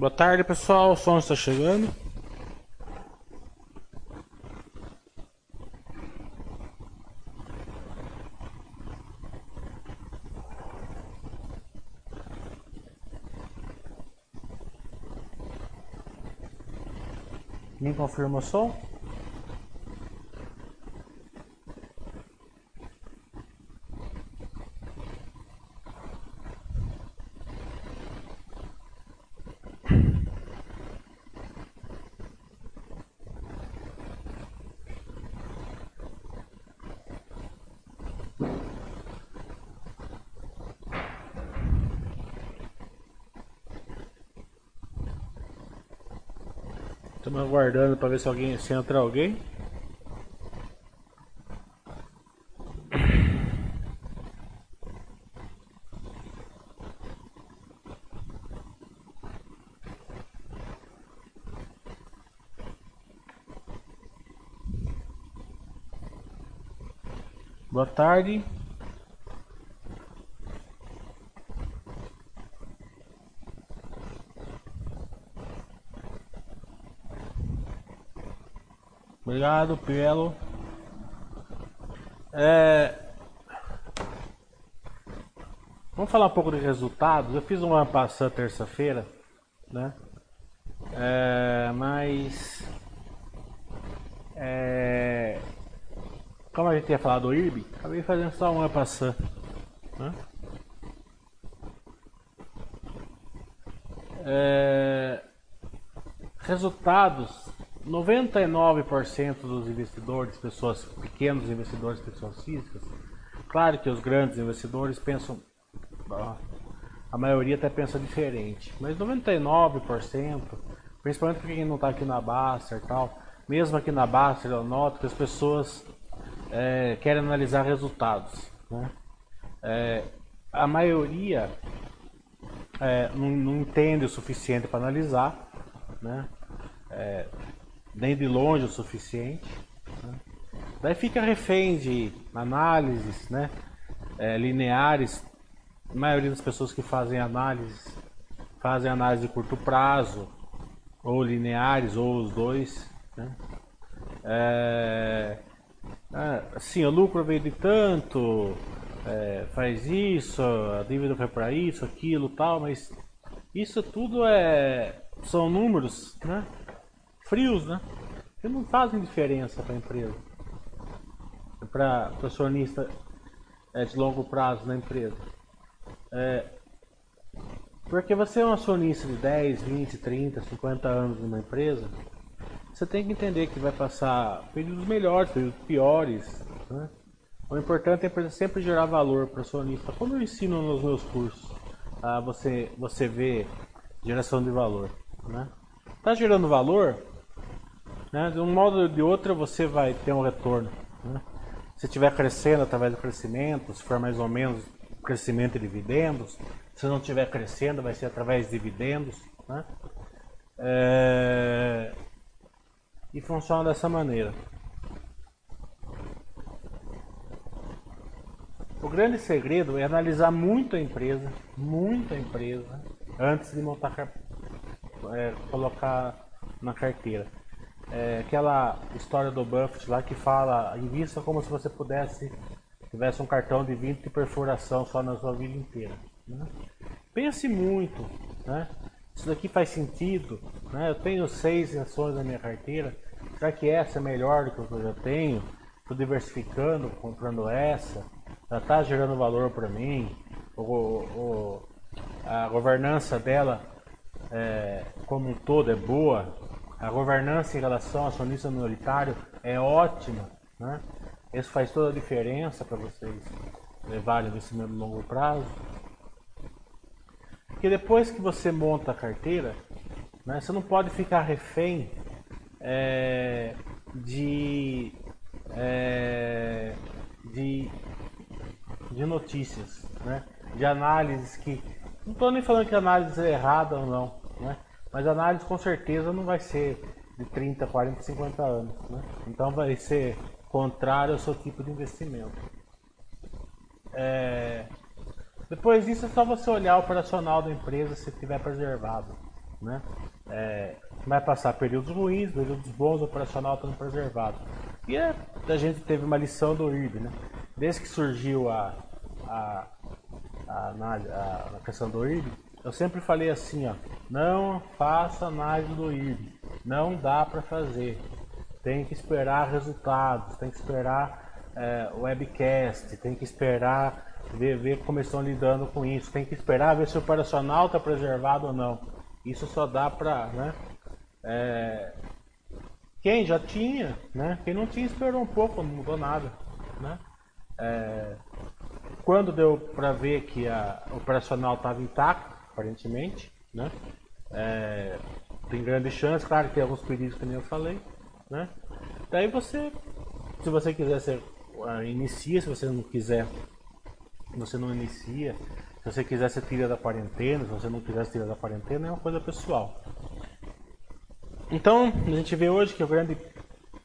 Boa tarde pessoal, o som está chegando. Quem confirma o som? Estamos aguardando para ver se alguém se entra alguém. Boa tarde. Obrigado pelo. É... Vamos falar um pouco de resultados. Eu fiz uma passada terça-feira, né? É... Mas. É... Como a gente tinha falado do IRB, acabei fazendo só uma passada. Né? É... Resultados 99% dos investidores, pessoas pequenos investidores, pessoas físicas, claro que os grandes investidores pensam, a maioria até pensa diferente, mas 99%, principalmente quem não está aqui na Baster e tal, mesmo aqui na Baster eu noto que as pessoas é, querem analisar resultados. Né? É, a maioria é, não, não, entende o suficiente para analisar, né? Nem de longe o suficiente. Né? Daí fica refém de análises né? É, lineares. A maioria das pessoas que fazem análises fazem análise de curto prazo, ou lineares, ou os dois. Né? É, assim, o lucro veio de tanto, é, faz isso, a dívida foi para isso, aquilo tal, mas isso tudo é são números, né? frios, né? Que não fazem diferença para a empresa. Para o acionista é, de longo prazo na empresa. É, porque você é um acionista de 10, 20, 30, 50 anos numa empresa, você tem que entender que vai passar períodos melhores, períodos piores. Né? O importante é a empresa sempre gerar valor para o acionista. Como eu ensino nos meus cursos, você, você vê geração de valor. Né? Tá gerando valor, né? De um modo ou de outro você vai ter um retorno. Né? Se estiver crescendo através do crescimento, se for mais ou menos crescimento de dividendos, se não estiver crescendo vai ser através de dividendos. Né? É... E funciona dessa maneira. O grande segredo é analisar muito a empresa, muita empresa, antes de montar, é, colocar na carteira é, aquela história do Buffett lá que fala, invista como se você pudesse, tivesse um cartão de 20 de perfuração só na sua vida inteira. Né? Pense muito, né? Isso daqui faz sentido, né? Eu tenho seis ações na minha carteira, será que essa é melhor do que eu já tenho? Estou diversificando, comprando essa, já está gerando valor para mim, o, o, a governança dela é, como um todo é boa, a governança em relação ao acionista minoritário é ótima, né? Isso faz toda a diferença para vocês levarem investimento no longo prazo. Porque depois que você monta a carteira, né, você não pode ficar refém é, de, é, de, de notícias, né, de análises que. Não estou nem falando que a análise é errada ou não, né? Mas a análise com certeza não vai ser de 30, 40, 50 anos. Né? Então vai ser contrário ao seu tipo de investimento. É... Depois disso é só você olhar o operacional da empresa se estiver preservado. né? É, vai passar períodos ruins, períodos bons, o operacional estando preservado. E é, a gente teve uma lição do IRB, né? Desde que surgiu a, a, a, a, a questão do IRB, eu sempre falei assim, ó, não faça análise do IRB, não dá para fazer. Tem que esperar resultados, tem que esperar é, webcast, tem que esperar ver, ver como estão lidando com isso, tem que esperar ver se o operacional está preservado ou não. Isso só dá para, né? É, quem já tinha, né? Quem não tinha esperou um pouco, não mudou nada, né? É, quando deu para ver que a operacional estava intacto, aparentemente, né? É, tem grande chance, claro que tem alguns perigos que nem eu falei, né? Daí você, se você quiser, você uh, inicia, se você não quiser, você não inicia. Se você quiser, você tira da quarentena, se você não quiser, você tira da quarentena, é uma coisa pessoal. Então, a gente vê hoje que o grande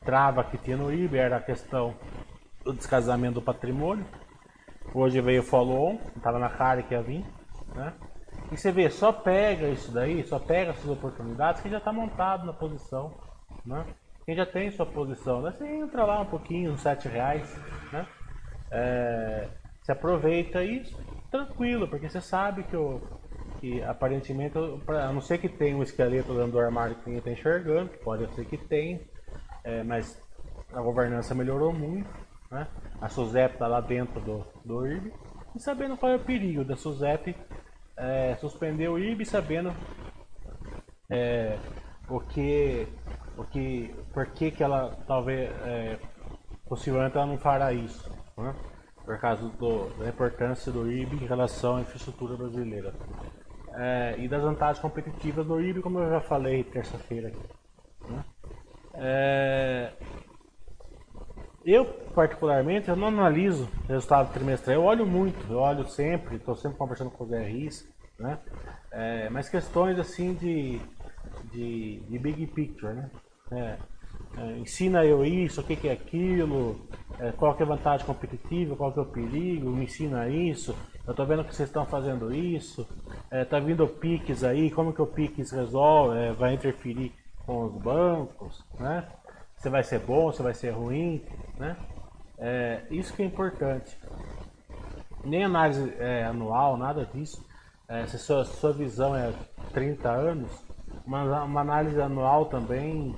trava que tinha no IBE era a questão do descasamento do patrimônio. Hoje veio o follow-on, estava na cara que ia vir, né? E você vê, só pega isso daí, só pega essas oportunidades que já está montado na posição, né? Quem já tem sua posição, né? você entra lá um pouquinho, uns 7 reais, né? É, você aproveita isso, tranquilo, porque você sabe que, o, que aparentemente, a não ser que tenha um esqueleto dentro do armário que ninguém está enxergando, pode ser que tenha, é, mas a governança melhorou muito, né? A SUSEP está lá dentro do, do IRB, e sabendo qual é o perigo da SUSEP é, suspender o IRB, sabendo é, o que, o que, por que, que ela talvez, é, possivelmente ela não fará isso, né? por causa do, da importância do IRB em relação à infraestrutura brasileira. É, e das vantagens competitivas do IRB, como eu já falei terça-feira. Né? Eu, particularmente, eu não analiso resultado trimestral. Eu olho muito, eu olho sempre, estou sempre conversando com os RIs, né? É, mas questões assim de, de, de big picture, né? É, é, ensina eu isso, o que, que é aquilo, é, qual que é a vantagem competitiva, qual que é o perigo, me ensina isso, eu estou vendo que vocês estão fazendo isso, está é, vindo o PIX aí, como que o PIX resolve, é, vai interferir com os bancos, né? Vai ser bom, se vai ser ruim, né? É, isso que é importante. Nem análise é, anual, nada disso. É, se sua, sua visão é 30 anos, uma, uma análise anual também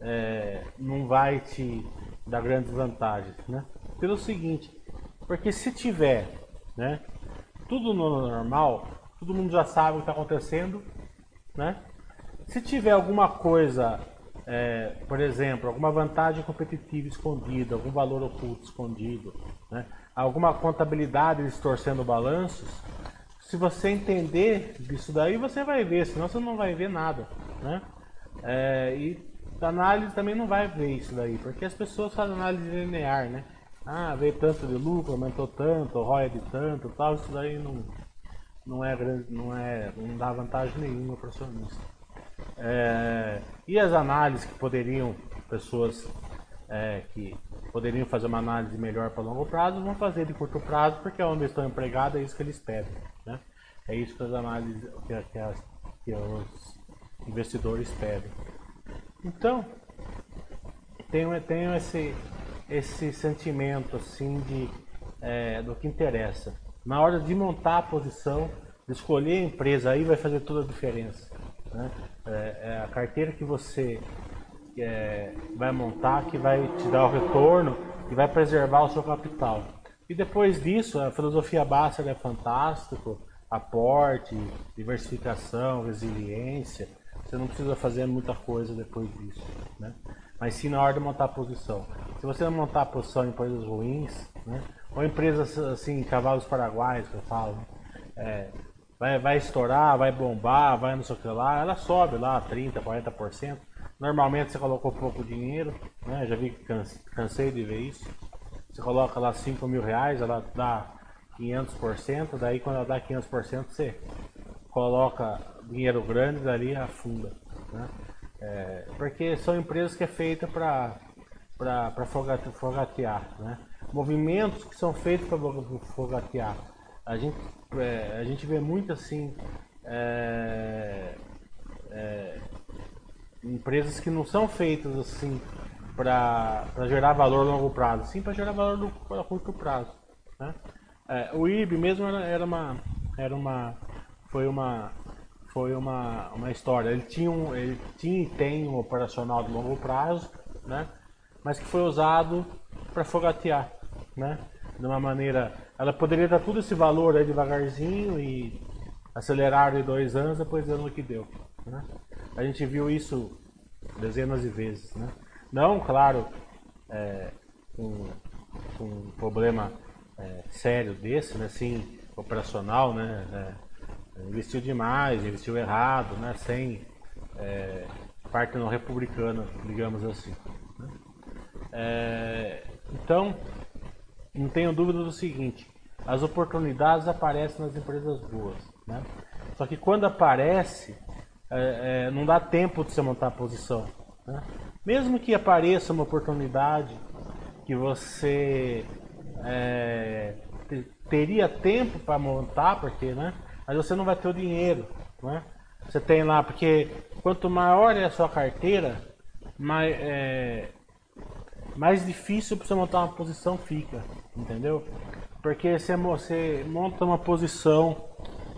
é, não vai te dar grandes vantagens, né? Pelo seguinte, porque se tiver, né, tudo no normal, todo mundo já sabe o que está acontecendo, né? Se tiver alguma coisa é, por exemplo, alguma vantagem competitiva escondida, algum valor oculto escondido, né? alguma contabilidade distorcendo balanços, se você entender disso daí, você vai ver, senão você não vai ver nada. Né? É, e a análise também não vai ver isso daí, porque as pessoas fazem análise linear, né? Ah, veio tanto de lucro, aumentou tanto, ROI de tanto, tal, isso daí não, não é grande, não é, não dá vantagem nenhuma para o acionista. É, e as análises que poderiam, pessoas é, que poderiam fazer uma análise melhor para longo prazo, vão fazer de curto prazo, porque é onde estão empregados, é isso que eles pedem. Né? É isso que as análises, que, que, as, que os investidores pedem. Então, tenho, tenho esse, esse sentimento assim de é, do que interessa. Na hora de montar a posição, de escolher a empresa, aí vai fazer toda a diferença. Né? É, é a carteira que você é, vai montar que vai te dar o retorno e vai preservar o seu capital. E depois disso, a filosofia básica é fantástico, aporte, diversificação, resiliência. Você não precisa fazer muita coisa depois disso, né? Mas sim na hora de montar a posição. Se você não montar a posição em empresas ruins, né? Ou empresas assim, cavalos paraguaios que eu falo, né? é, vai, vai estourar, vai bombar, vai não sei o que lá, ela sobe lá 30%, 40%. Normalmente você colocou pouco dinheiro, né? Já vi que cansei de ver isso. Você coloca lá 5 mil reais, ela dá 500%, daí quando ela dá 500% você coloca dinheiro grande dali afunda. Né? É, porque são empresas que é feita para fogatear, né? Movimentos que são feitos para fogatear. A gente, é, a gente vê muito assim é, é, empresas que não são feitas assim para gerar valor a longo prazo, sim para gerar valor a curto prazo. Né? É, o IB mesmo era, era, uma era uma foi uma foi uma, uma história. Ele tinha um, ele tinha e tem um operacional de longo prazo, né? Mas que foi usado para fogatear, né? De uma maneira, ela poderia dar tudo esse valor aí devagarzinho e acelerar em dois anos, depois dando o que deu. Né? A gente viu isso dezenas de vezes, né? Não, claro, é, um, um problema é, sério desse, né? Assim, operacional, né? É, investiu demais, investiu errado, né? Sem é, parte não republicana, digamos assim. Né? É, então, não tenho dúvida do seguinte: as oportunidades aparecem nas empresas boas, né? Só que quando aparece, é, é, não dá tempo de você montar a posição. Né? Mesmo que apareça uma oportunidade que você é, teria tempo para montar, porque, né? Mas você não vai ter o dinheiro, né? Você tem lá, porque quanto maior é a sua carteira, mais, é, mais difícil para você montar uma posição fica, entendeu? Porque você, você monta uma posição,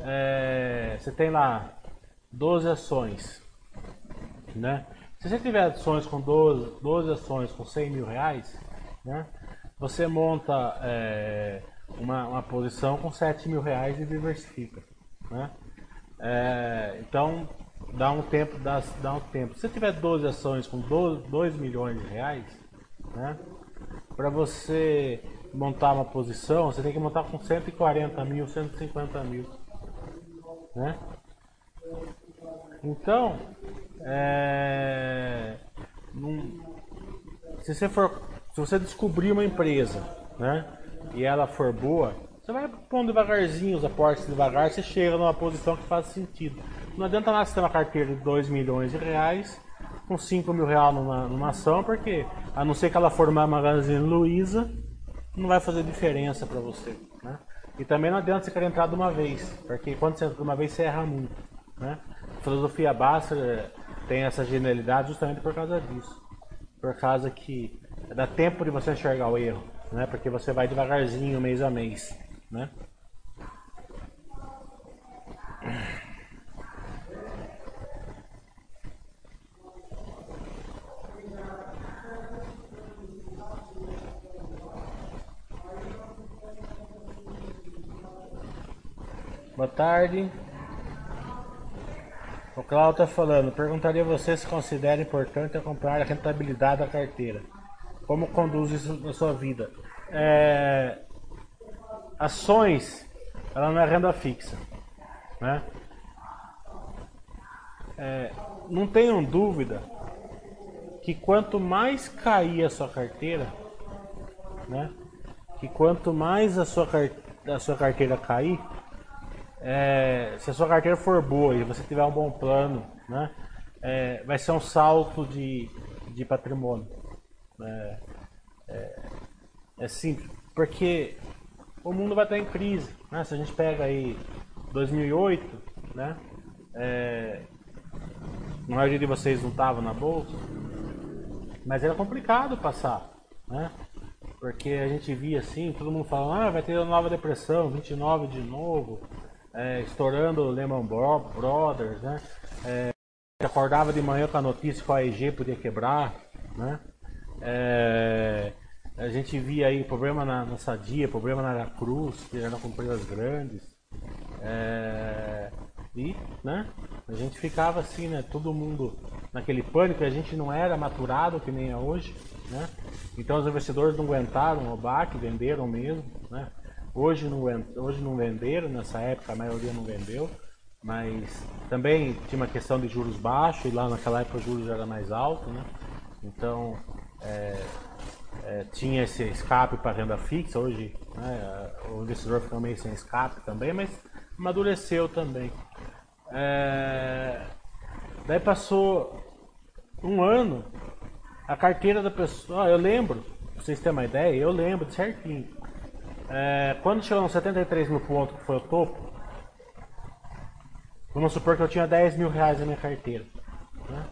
é, você tem lá 12 ações, né? Se você tiver ações com 12, 12 ações com 100 mil reais, né? Você monta é, uma, uma posição com 7 mil reais e diversifica, né? É, então dá um tempo, dá, dá um tempo. Se você tiver 12 ações com 12, 2 milhões de reais, né? Para você montar uma posição, você tem que montar com 140 mil, 150 mil, né? Então, é, num, se você for, se você descobrir uma empresa, né, e ela for boa, você vai pondo devagarzinho os aportes devagar, você chega numa posição que faz sentido. Não adianta nada você ter uma carteira de 2 milhões de reais com 5 mil reais numa, numa ação, porque a não ser que ela for uma Magazine Luiza, não vai fazer diferença para você. Né? E também não adianta você querer entrar de uma vez, porque quando você entra de uma vez você erra muito. Né? A filosofia Basta tem essa genialidade justamente por causa disso. Por causa que dá tempo de você enxergar o erro, né? Porque você vai devagarzinho, mês a mês, né? Boa tarde. O Cláudio está falando, perguntaria a você se considera importante acompanhar a rentabilidade da carteira. Como conduz isso na sua vida? É, ações, ela não é renda fixa. Né? É, não tenham dúvida que quanto mais cair a sua carteira, né? que quanto mais a sua, a sua carteira cair, é, se a sua carteira for boa e você tiver um bom plano, né, é, vai ser um salto de, de patrimônio. É, é, é simples, porque o mundo vai estar em crise. Né? Se a gente pega aí 2008, né, é, a maioria de vocês não estava na bolsa, mas era complicado passar, né? Porque a gente via assim, todo mundo falando, ah, vai ter nova depressão, 29 de novo, é, estourando Lehman Brothers, né? É, acordava de manhã com a notícia que a EG podia quebrar, né? É, a gente via aí problema na, na Sadia, problema na Cruz, que eram empresas grandes. É, e, né? A gente ficava assim, né? Todo mundo naquele pânico, a gente não era maturado que nem é hoje, né? Então os investidores não aguentaram o baque, venderam mesmo, né? Hoje não, hoje não venderam, nessa época a maioria não vendeu, mas também tinha uma questão de juros baixos e lá naquela época os juros era mais alto, né? Então é, é, tinha esse escape para renda fixa, hoje né, o investidor fica meio sem escape também, mas amadureceu também. É, daí passou um ano, a carteira da pessoa, eu lembro, pra vocês terem uma ideia, eu lembro certinho é, quando chegou nos 73 mil pontos, que foi o topo, Vamos supor que eu tinha 10 mil reais na minha carteira. Né?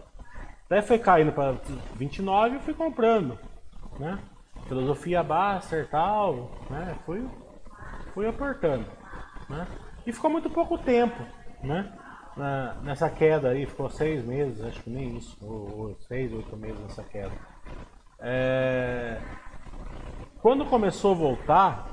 Daí foi caindo para 29 e fui comprando. Né? Filosofia e tal. Né? Fui, fui aportando. Né? E ficou muito pouco tempo. Né? Na, nessa queda aí, ficou seis meses, acho que nem isso, ou, ou seis, oito meses nessa queda. É... Quando começou a voltar,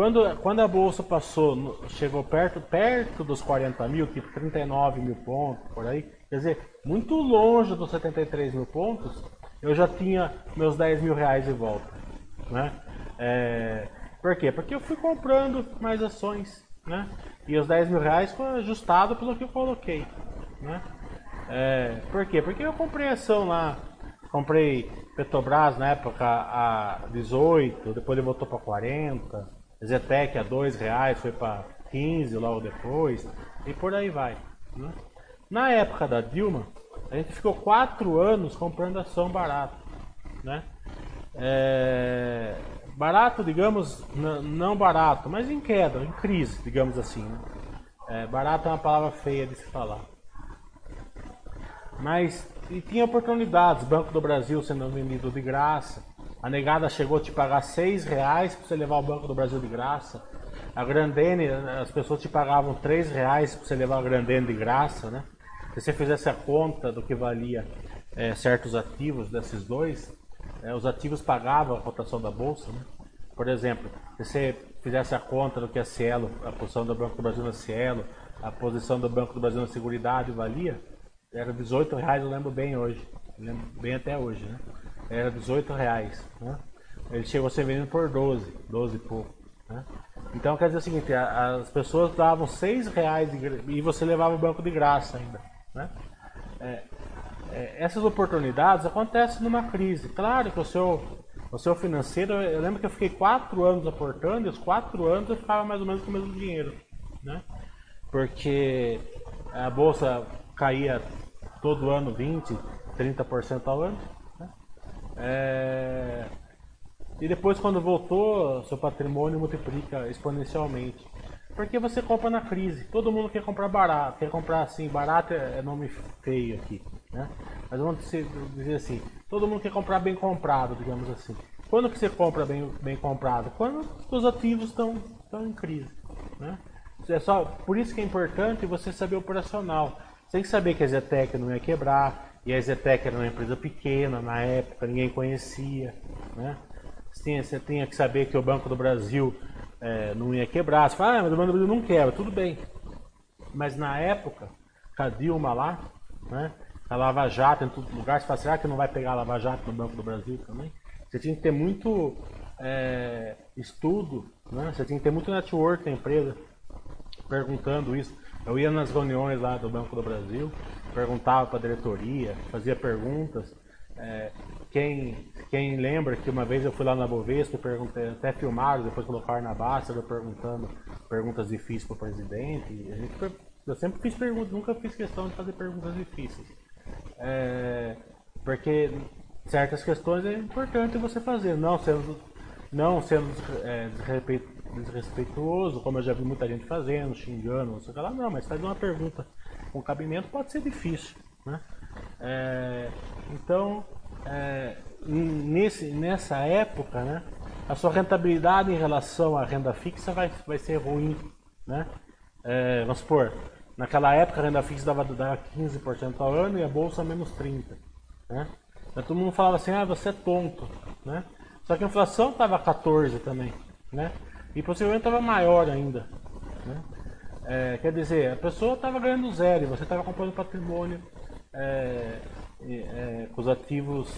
quando, quando a bolsa passou, chegou perto, perto dos 40 mil, tipo 39 mil pontos, por aí, quer dizer, muito longe dos 73 mil pontos, eu já tinha meus 10 mil reais de volta. Né? É, por quê? Porque eu fui comprando mais ações, né? E os 10 mil reais foi ajustado pelo que eu coloquei, né? É, por quê? Porque eu comprei ação lá, comprei Petrobras na época a 18, depois ele voltou para 40, Zetec a dois reais, foi para 15 logo depois, e por aí vai. Né? Na época da Dilma, a gente ficou quatro anos comprando ação barato. Né? É... Barato, digamos, não barato, mas em queda, em crise, digamos assim. Né? É, barato é uma palavra feia de se falar. Mas e tinha oportunidades, Banco do Brasil sendo vendido de graça, a negada chegou a te pagar seis reais para você levar o Banco do Brasil de graça. A Grandene, as pessoas te pagavam três reais para você levar a Grandene de graça, né? Se você fizesse a conta do que valia é, certos ativos desses dois, é, os ativos pagavam a cotação da bolsa, né? Por exemplo, se você fizesse a conta do que a Cielo, a posição do Banco do Brasil na Cielo, a posição do Banco do Brasil na Seguridade valia, era 18 reais, eu lembro bem hoje, lembro bem até hoje, né? Era 18 reais. Né? Ele chegou a ser vendido por 12, 12 e pouco. Né? Então quer dizer o seguinte, as pessoas davam 6 reais e você levava o banco de graça ainda. Né? É, é, essas oportunidades acontecem numa crise. Claro que o seu, o seu financeiro, eu lembro que eu fiquei 4 anos aportando e os 4 anos eu ficava mais ou menos com o mesmo dinheiro. Né? Porque a bolsa caía todo ano 20, 30% ao ano. É... E depois, quando voltou, seu patrimônio multiplica exponencialmente. Porque você compra na crise. Todo mundo quer comprar barato. Quer comprar assim, barato é nome feio aqui. Né? Mas vamos dizer assim: todo mundo quer comprar bem comprado, digamos assim. Quando que você compra bem, bem comprado? Quando os ativos estão, estão em crise. Né? É só, por isso que é importante você saber operacional. Você tem que saber que a Zetec não ia quebrar, e a Zetec era uma empresa pequena na época, ninguém conhecia. Né? Você, tinha, que saber que o Banco do Brasil é, não ia quebrar. Você fala, ah, mas o Banco do Brasil não quebra, tudo bem. Mas na época, com a Dilma lá, né? a Lava Jato em todo lugar, você fala, será que não vai pegar a Lava Jato no Banco do Brasil também? Você tinha que ter muito é, estudo, né? você tinha que ter muito network na empresa perguntando isso. Eu ia nas reuniões lá do Banco do Brasil, perguntava para a diretoria, fazia perguntas. É, quem, quem lembra que uma vez eu fui lá na Bovespa, perguntei, até filmaram, depois colocaram na base, eu perguntando perguntas difíceis para o presidente. Gente, eu sempre fiz perguntas, nunca fiz questão de fazer perguntas difíceis. É, porque certas questões é importante você fazer, não sendo, não sendo é, desrespeituoso, como eu já vi muita gente fazendo, xingando, não sei o que lá, não, mas fazer uma pergunta com cabimento pode ser difícil. Né? É, então, é, nesse, nessa época, né, a sua rentabilidade em relação à renda fixa vai, vai ser ruim. Né? É, vamos supor, naquela época a renda fixa dava, dava 15% ao ano e a bolsa menos 30%. Né? Então, todo mundo falava assim, ah, você é tonto. Né? Só que a inflação estava 14% também. Né? E possivelmente estava maior ainda. Né? É, quer dizer, a pessoa estava ganhando zero e você estava comprando patrimônio é, é, com os ativos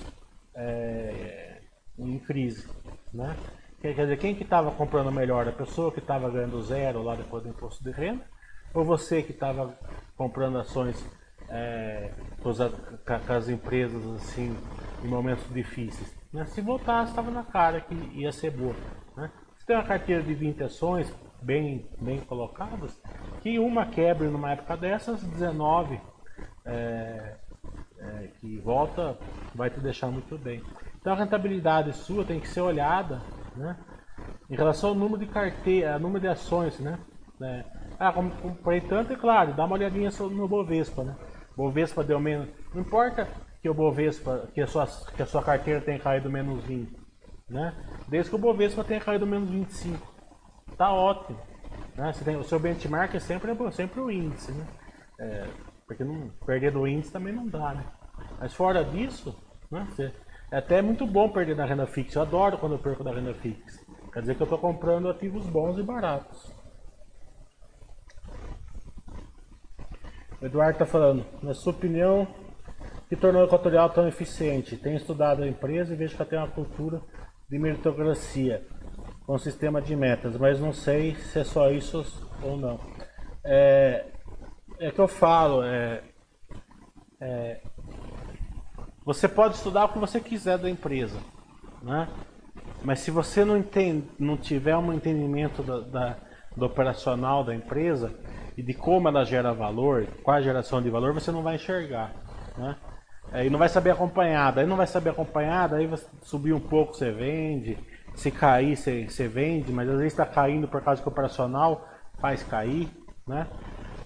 é, em crise. Né? Quer dizer, quem que estava comprando melhor? A pessoa que estava ganhando zero lá depois do imposto de renda? Ou você que estava comprando ações é, com, as, com, as, empresas assim em momentos difíceis? Né? Se voltasse, estava na cara que ia ser boa. Tem uma carteira de 20 ações bem, bem colocadas, que uma quebre numa época dessas, 19 é, é, que volta vai te deixar muito bem. Então a rentabilidade sua tem que ser olhada né, em relação ao número de carteira, número de ações. Né, né. Ah, comprei tanto, é claro, dá uma olhadinha no Bovespa, né? Bovespa deu menos. Não importa que o Bovespa, que a sua, que a sua carteira tenha caído menos 20, né? Desde que o Bovespa tenha caído menos 25. Tá ótimo. Né? Você tem, o seu benchmark é sempre, sempre o índice, né? É, porque não, perder do índice também não dá, né? Mas fora disso, né? Você, é até muito bom perder na renda fixa. Eu adoro quando eu perco da renda fixa. Quer dizer que eu estou comprando ativos bons e baratos. O Eduardo está falando, na sua opinião, que tornou o Equatorial tão eficiente? Tenho estudado a empresa e vejo que ela tem uma cultura de meritocracia com sistema de metas, mas não sei se é só isso ou não. É, é que eu falo, é, é, você pode estudar o que você quiser da empresa, né? mas se você não, entende, não tiver um entendimento da, da, do operacional da empresa e de como ela gera valor, qual a geração de valor, você não vai enxergar. Né? E não vai saber acompanhar, daí não vai saber acompanhar, daí você subir um pouco você vende, se cair, você, você vende, mas às vezes está caindo por causa que o operacional faz cair, né?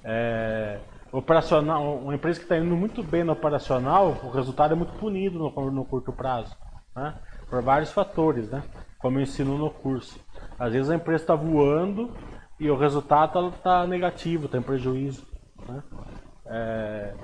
É, operacional, uma empresa que está indo muito bem no operacional, o resultado é muito punido no, no curto prazo, né? Por vários fatores, né? Como eu ensino no curso. Às vezes a empresa está voando e o resultado está tá negativo, está em prejuízo, né? É,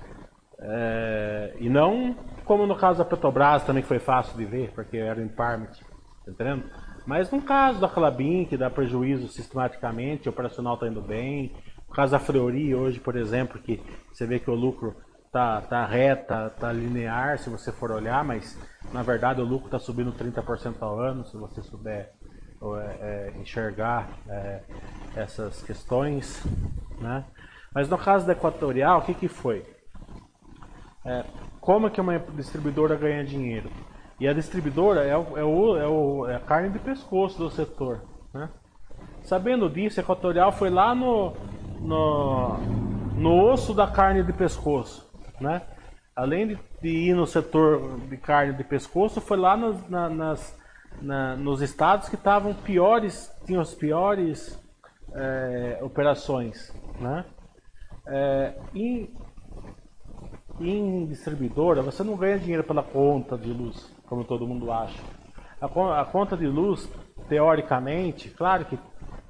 é, e não como no caso da Petrobras também que foi fácil de ver, porque era em Parmit. Tá entendendo? Mas no caso da Clabin, que dá prejuízo sistematicamente, o operacional está indo bem. No caso da Fleury hoje, por exemplo, que você vê que o lucro tá, tá reta, tá linear, se você for olhar, mas na verdade o lucro está subindo 30% ao ano, se você souber é, é, enxergar é, essas questões. Né? Mas no caso da Equatorial, o que, que foi? É, como que uma distribuidora ganha dinheiro? E a distribuidora é, o, é, o, é, o, é a carne de pescoço do setor. Né? Sabendo disso, a Equatorial foi lá no, no, no osso da carne de pescoço. Né? Além de, de ir no setor de carne de pescoço, foi lá nas, na, nas, na, nos estados que estavam piores, tinham as piores é, operações. Né? É, em, em distribuidora, você não ganha dinheiro pela conta de luz como todo mundo acha. A, a conta de luz, teoricamente, claro que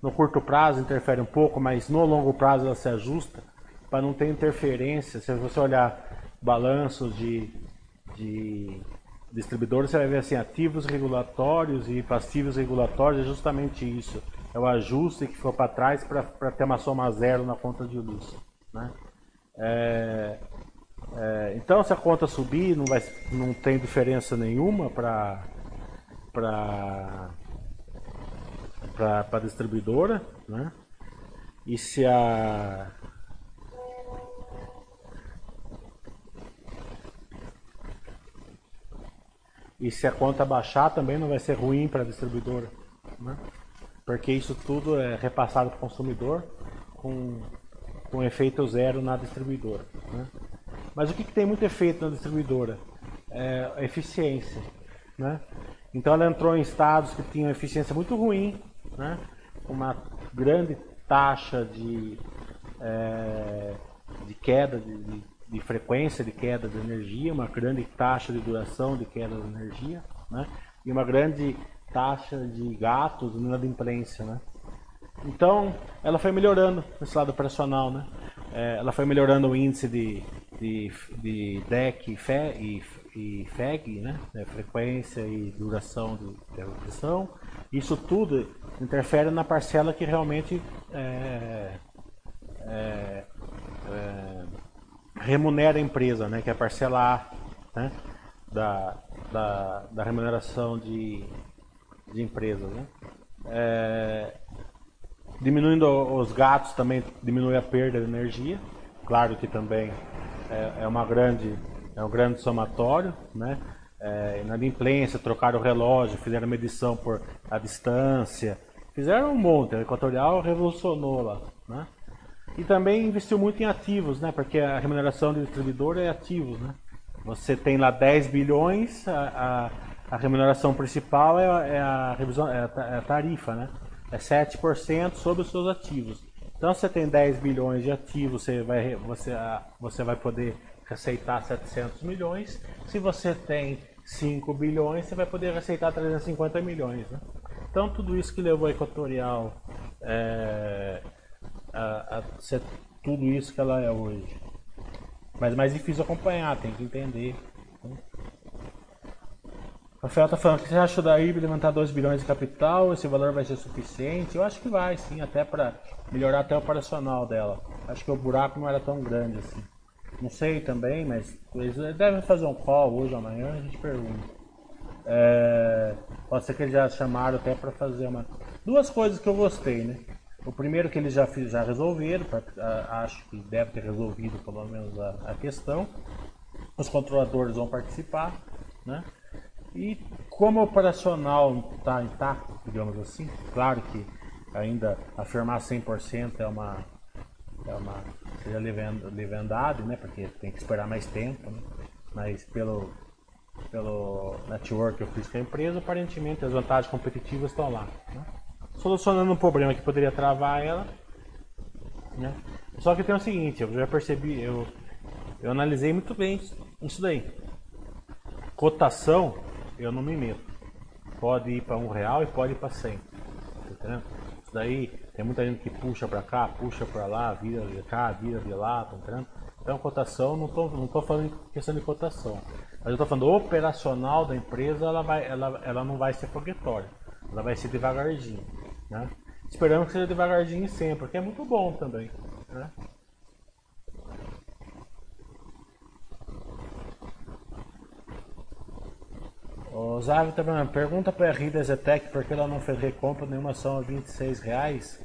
no curto prazo interfere um pouco, mas no longo prazo ela se ajusta para não ter interferência. Se você olhar balanços de, de distribuidores, você vai ver assim, ativos regulatórios e passivos regulatórios, é justamente isso. É o ajuste que ficou para trás para ter uma soma zero na conta de luz. Né? É, é, então, se a conta subir, não, vai, não tem diferença nenhuma para a distribuidora, né? E se a e se a conta baixar também não vai ser ruim para a distribuidora, né? Porque isso tudo é repassado para o consumidor com, com efeito zero na distribuidora, né? Mas o que, que tem muito efeito na distribuidora? É a eficiência. Né? Então ela entrou em estados que tinham eficiência muito ruim, né? uma grande taxa de, é, de queda de, de, de, frequência de queda de energia, uma grande taxa de duração de queda de energia, né? e uma grande taxa de gatos na inadimplência. Né? Então ela foi melhorando nesse lado operacional. Né? É, ela foi melhorando o índice de de, de DEC e, e FEG, né? É, frequência e duração de, de Isso tudo interfere na parcela que realmente é, é, é, remunera a empresa, né? que é a parcela A né? da, da, da remuneração de, de empresas. Né? É, diminuindo os gatos também diminui a perda de energia. Claro que também é, é, uma grande, é um grande somatório, né? É, inadimplência, trocaram o relógio, fizeram medição por a distância, fizeram um monte. A Equatorial revolucionou lá, né? E também investiu muito em ativos, né? Porque a remuneração do distribuidor é ativos, né? Você tem lá 10 bilhões, a, a, a remuneração principal é, é, a revisão, é a tarifa, né? É 7% sobre os seus ativos. Então, você tem 10 bilhões de ativos, você vai, você, você vai poder aceitar 700 milhões. Se você tem 5 bilhões, você vai poder aceitar 350 milhões. Né? Então, tudo isso que levou a Equatorial é, a, a ser tudo isso que ela é hoje. Mas é mais difícil acompanhar, tem que entender. Né? Rafael está falando que você acha da IB levantar 2 bilhões de capital, esse valor vai ser suficiente? Eu acho que vai, sim, até para melhorar até o operacional dela. Acho que o buraco não era tão grande assim. Não sei também, mas eles devem fazer um call hoje ou amanhã, a gente pergunta. É, pode ser que eles já chamaram até para fazer uma. Duas coisas que eu gostei, né? O primeiro que eles já, já resolveram, pra, a, acho que deve ter resolvido pelo menos a, a questão. Os controladores vão participar, né? E como operacional está intacto, digamos assim, claro que ainda afirmar 100% é uma, é uma seria leviandade, né? Porque tem que esperar mais tempo, né? Mas pelo, pelo network que eu fiz com a empresa, aparentemente as vantagens competitivas estão lá. Né? Solucionando um problema que poderia travar ela. Né? Só que tem o seguinte, eu já percebi, eu, eu analisei muito bem isso daí. Cotação eu não me meto. Pode ir para um real e pode ir para cem. Tá Isso daí tem muita gente que puxa para cá, puxa para lá, vira de cá, vira de lá, tá entendendo? Então cotação, não estou não tô falando em questão de cotação. Mas eu estou falando operacional da empresa, ela, vai, ela, ela não vai ser foguetória. Ela vai ser devagarzinho. Né? Esperamos que seja devagarzinho sempre, porque é muito bom também. Né? O Zavi também pergunta para a Rida Zetec por que ela não fez recompra nenhuma ação a 26 reais.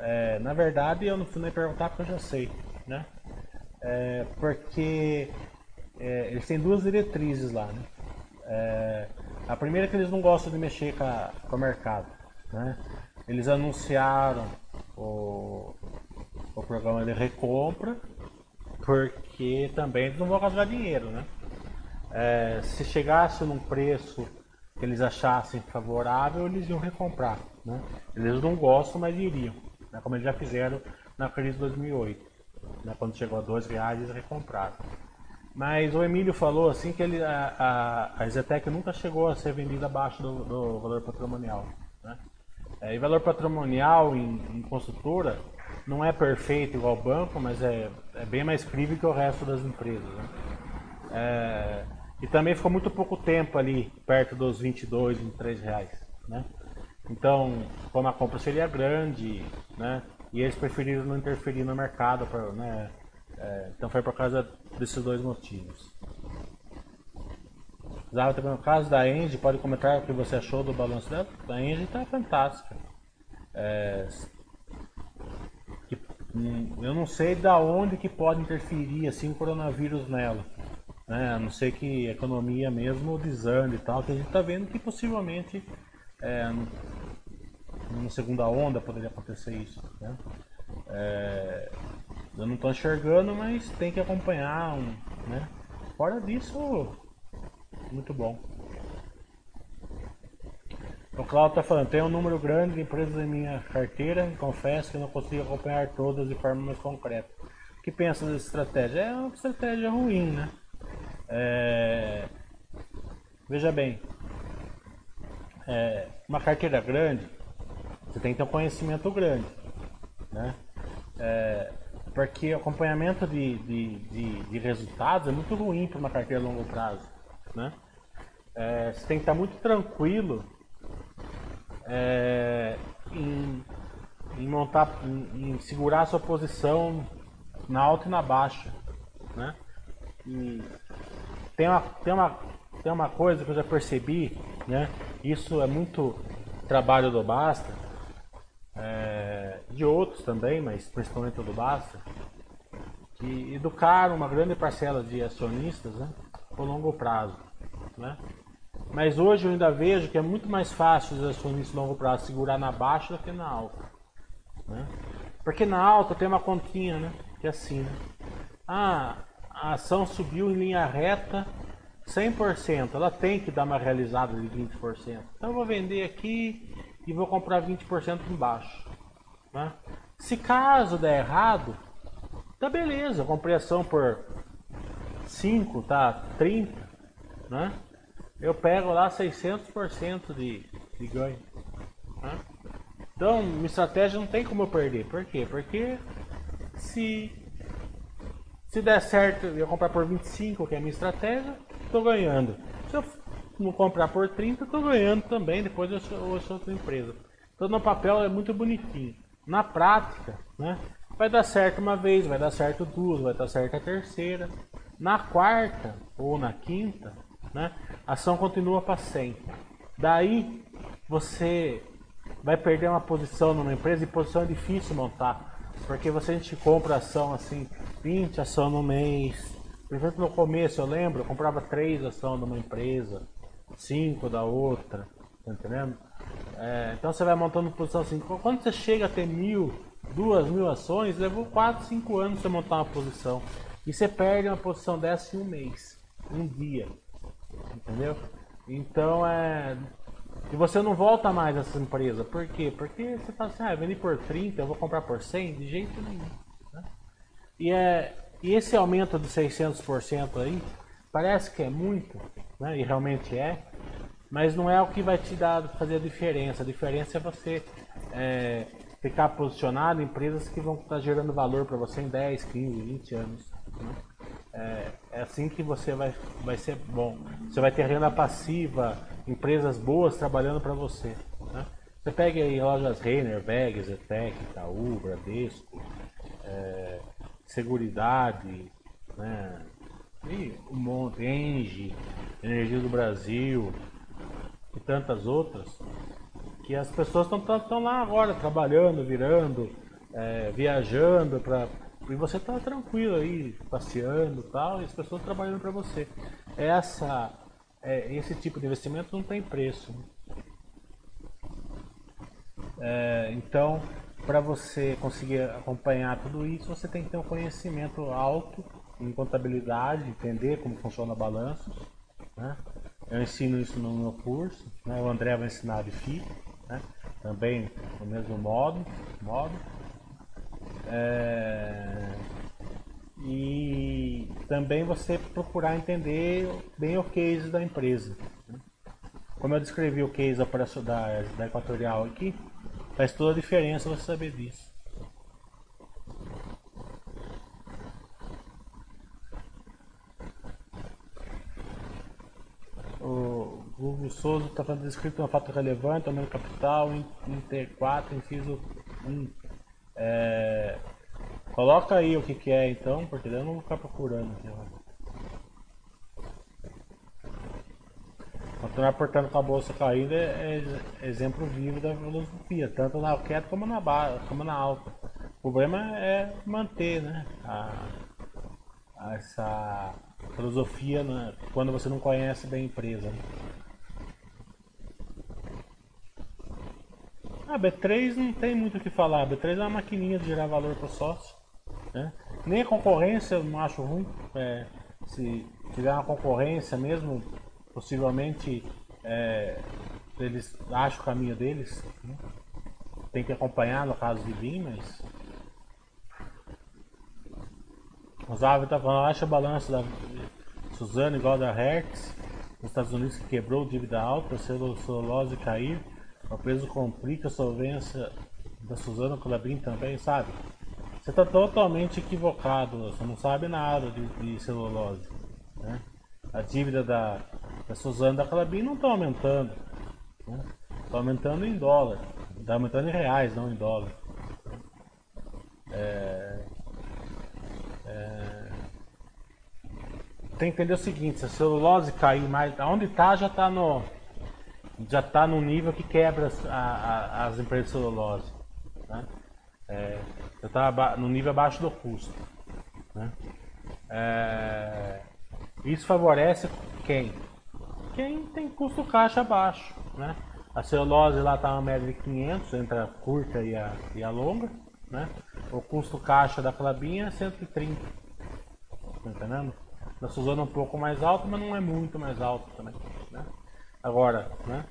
É, na verdade, eu não fui nem perguntar porque eu já sei, né? É, porque é, eles têm duas diretrizes lá, né? É, a primeira é que eles não gostam de mexer com, a, com o mercado, né? Eles anunciaram o, o programa de recompra porque também eles não vão gastar dinheiro, né? É, se chegasse num preço que eles achassem favorável, eles iam recomprar. Né? Eles não gostam, mas iriam, né? como eles já fizeram na crise de 2008. Né? Quando chegou a dois reais, eles recompraram. Mas o Emílio falou assim que ele, a, a, a Zetec nunca chegou a ser vendida abaixo do, do valor patrimonial. Né? É, e valor patrimonial em, em, construtora não é perfeito igual banco, mas é, é bem mais crível que o resto das empresas. Né? É, e também ficou muito pouco tempo ali, perto dos 22, 23 reais, né? Então, como a compra seria grande, né? E eles preferiram não interferir no mercado, pra, né? É, então foi por causa desses dois motivos. Zara também no caso da Engie, pode comentar o que você achou do balanço dela? A Engie está fantástica. É, hum, eu não sei da onde que pode interferir assim o coronavírus nela. Né? A não ser que a economia mesmo desande e tal, que a gente está vendo que possivelmente é, numa segunda onda poderia acontecer isso. Né? É, eu não estou enxergando, mas tem que acompanhar. Um, né? Fora disso, muito bom. O Claudio está falando, tem um número grande de empresas em minha carteira e confesso que não consigo acompanhar todas de forma mais concreta. O que pensa dessa estratégia? É uma estratégia ruim, né? É, veja bem, é, uma carteira grande, você tem que ter um conhecimento grande, né? É, porque acompanhamento de, de, de, de, resultados é muito ruim para uma carteira a longo prazo, né? É, você tem que estar muito tranquilo é, em, em, montar, em, em segurar a sua posição na alta e na baixa, né? E tem uma, tem uma, tem uma coisa que eu já percebi, né? Isso é muito trabalho do Basta, é, de outros também, mas principalmente do Basta, que educaram uma grande parcela de acionistas né, por longo prazo. Né? Mas hoje eu ainda vejo que é muito mais fácil os acionistas de longo prazo segurar na baixa do que na alta. Né? Porque na alta tem uma continha, né? Que é assim, né? Ah, a ação subiu em linha reta 100%, ela tem que dar uma realizada de 20%. Então eu vou vender aqui e vou comprar 20% embaixo. Né? Se caso der errado, tá beleza, eu comprei ação por 5, tá 30, né? Eu pego lá 600% de, de ganho. Né? Então, minha estratégia não tem como eu perder. Por quê? Porque se se der certo eu comprar por 25, que é a minha estratégia, estou ganhando. Se eu não comprar por 30, estou ganhando também, depois eu sou, eu sou outra empresa. Então no papel é muito bonitinho. Na prática, né, vai dar certo uma vez, vai dar certo duas, vai dar certo a terceira. Na quarta ou na quinta, né, a ação continua para sempre. Daí você vai perder uma posição numa empresa e posição é difícil montar. Porque você gente compra ação assim, 20 ação no mês. Por exemplo, no começo eu lembro, eu comprava 3 ação numa empresa, 5 da outra, tá entendendo? É, então você vai montando posição assim. Quando você chega a ter mil, duas mil ações, levou 4, 5 anos você montar uma posição. E você perde uma posição dessa em um mês, um dia. Entendeu? Então é. E você não volta mais nessa empresa. Por quê? Porque você fala assim, ah, eu vendi por 30, eu vou comprar por 100? De jeito nenhum. Né? E, é, e esse aumento de 600% aí, parece que é muito, né? e realmente é, mas não é o que vai te dar, fazer a diferença. A diferença é você é, ficar posicionado em empresas que vão estar gerando valor para você em 10, 15, 20 anos. Né? É, é, assim que você vai, vai ser bom. Você vai ter renda passiva, empresas boas trabalhando para você. Né? Você pega aí lojas Renner, Vegas, Etec, Itaú, Bradesco, é, Seguridade, né? e um monte, Engie, Energia do Brasil e tantas outras, que as pessoas estão lá agora trabalhando, virando, é, viajando para e você tá tranquilo aí, passeando e tal, e as pessoas trabalhando para você. Essa, é, esse tipo de investimento não tem preço. É, então, para você conseguir acompanhar tudo isso, você tem que ter um conhecimento alto em contabilidade, entender como funciona balanço. Né? Eu ensino isso no meu curso, né? o André vai ensinar de FI, né? também no mesmo modo. modo. É... E também você procurar entender bem o case da empresa. Como eu descrevi o case da, da Equatorial aqui, faz toda a diferença você saber disso. O Google Souza está falando descrito uma fato relevante, aumento capital, Inter 4, inciso 1. É... Coloca aí o que, que é então, porque eu não vou ficar procurando aqui. Continuar portando com a bolsa caindo é, é, exemplo vivo da filosofia, tanto na queda como na baixa, como na alta. O problema é manter né, a, a essa filosofia né, quando você não conhece bem a empresa. Né? A B3 não tem muito o que falar. A B3 é uma maquininha de gerar valor para o sócio. Né? Nem a concorrência eu não acho ruim. É, se tiver uma concorrência mesmo, possivelmente é, eles acham o caminho deles. Né? Tem que acompanhar no caso de vir, mas. O Zavi tá falando, acha o balanço da Suzano igual da Hertz, nos Estados Unidos que quebrou dívida alta, celulose cair o peso complica a solvência da Suzana Colabrin também, sabe? Você está totalmente equivocado, você não sabe nada de, de celulose. Né? A dívida da, da Suzana da Colabrin não está aumentando. Está né? Aumentando em dólar. Está aumentando em reais, não em dólar. É, é, tem que entender o seguinte, se a celulose cair mais, aonde está já está no já está no nível que quebra as, a, a, as empresas de celulose. Né? É, já está no nível abaixo do custo. Né? É, isso favorece quem? Quem tem custo caixa baixo. Né? A celulose lá está uma média de 500 entre a curta e a, e a longa. Né? O custo caixa da Clabinha é 130. Tá entendendo? Da Suzana é um pouco mais alto, mas não é muito mais alto também. Né? Agora, né?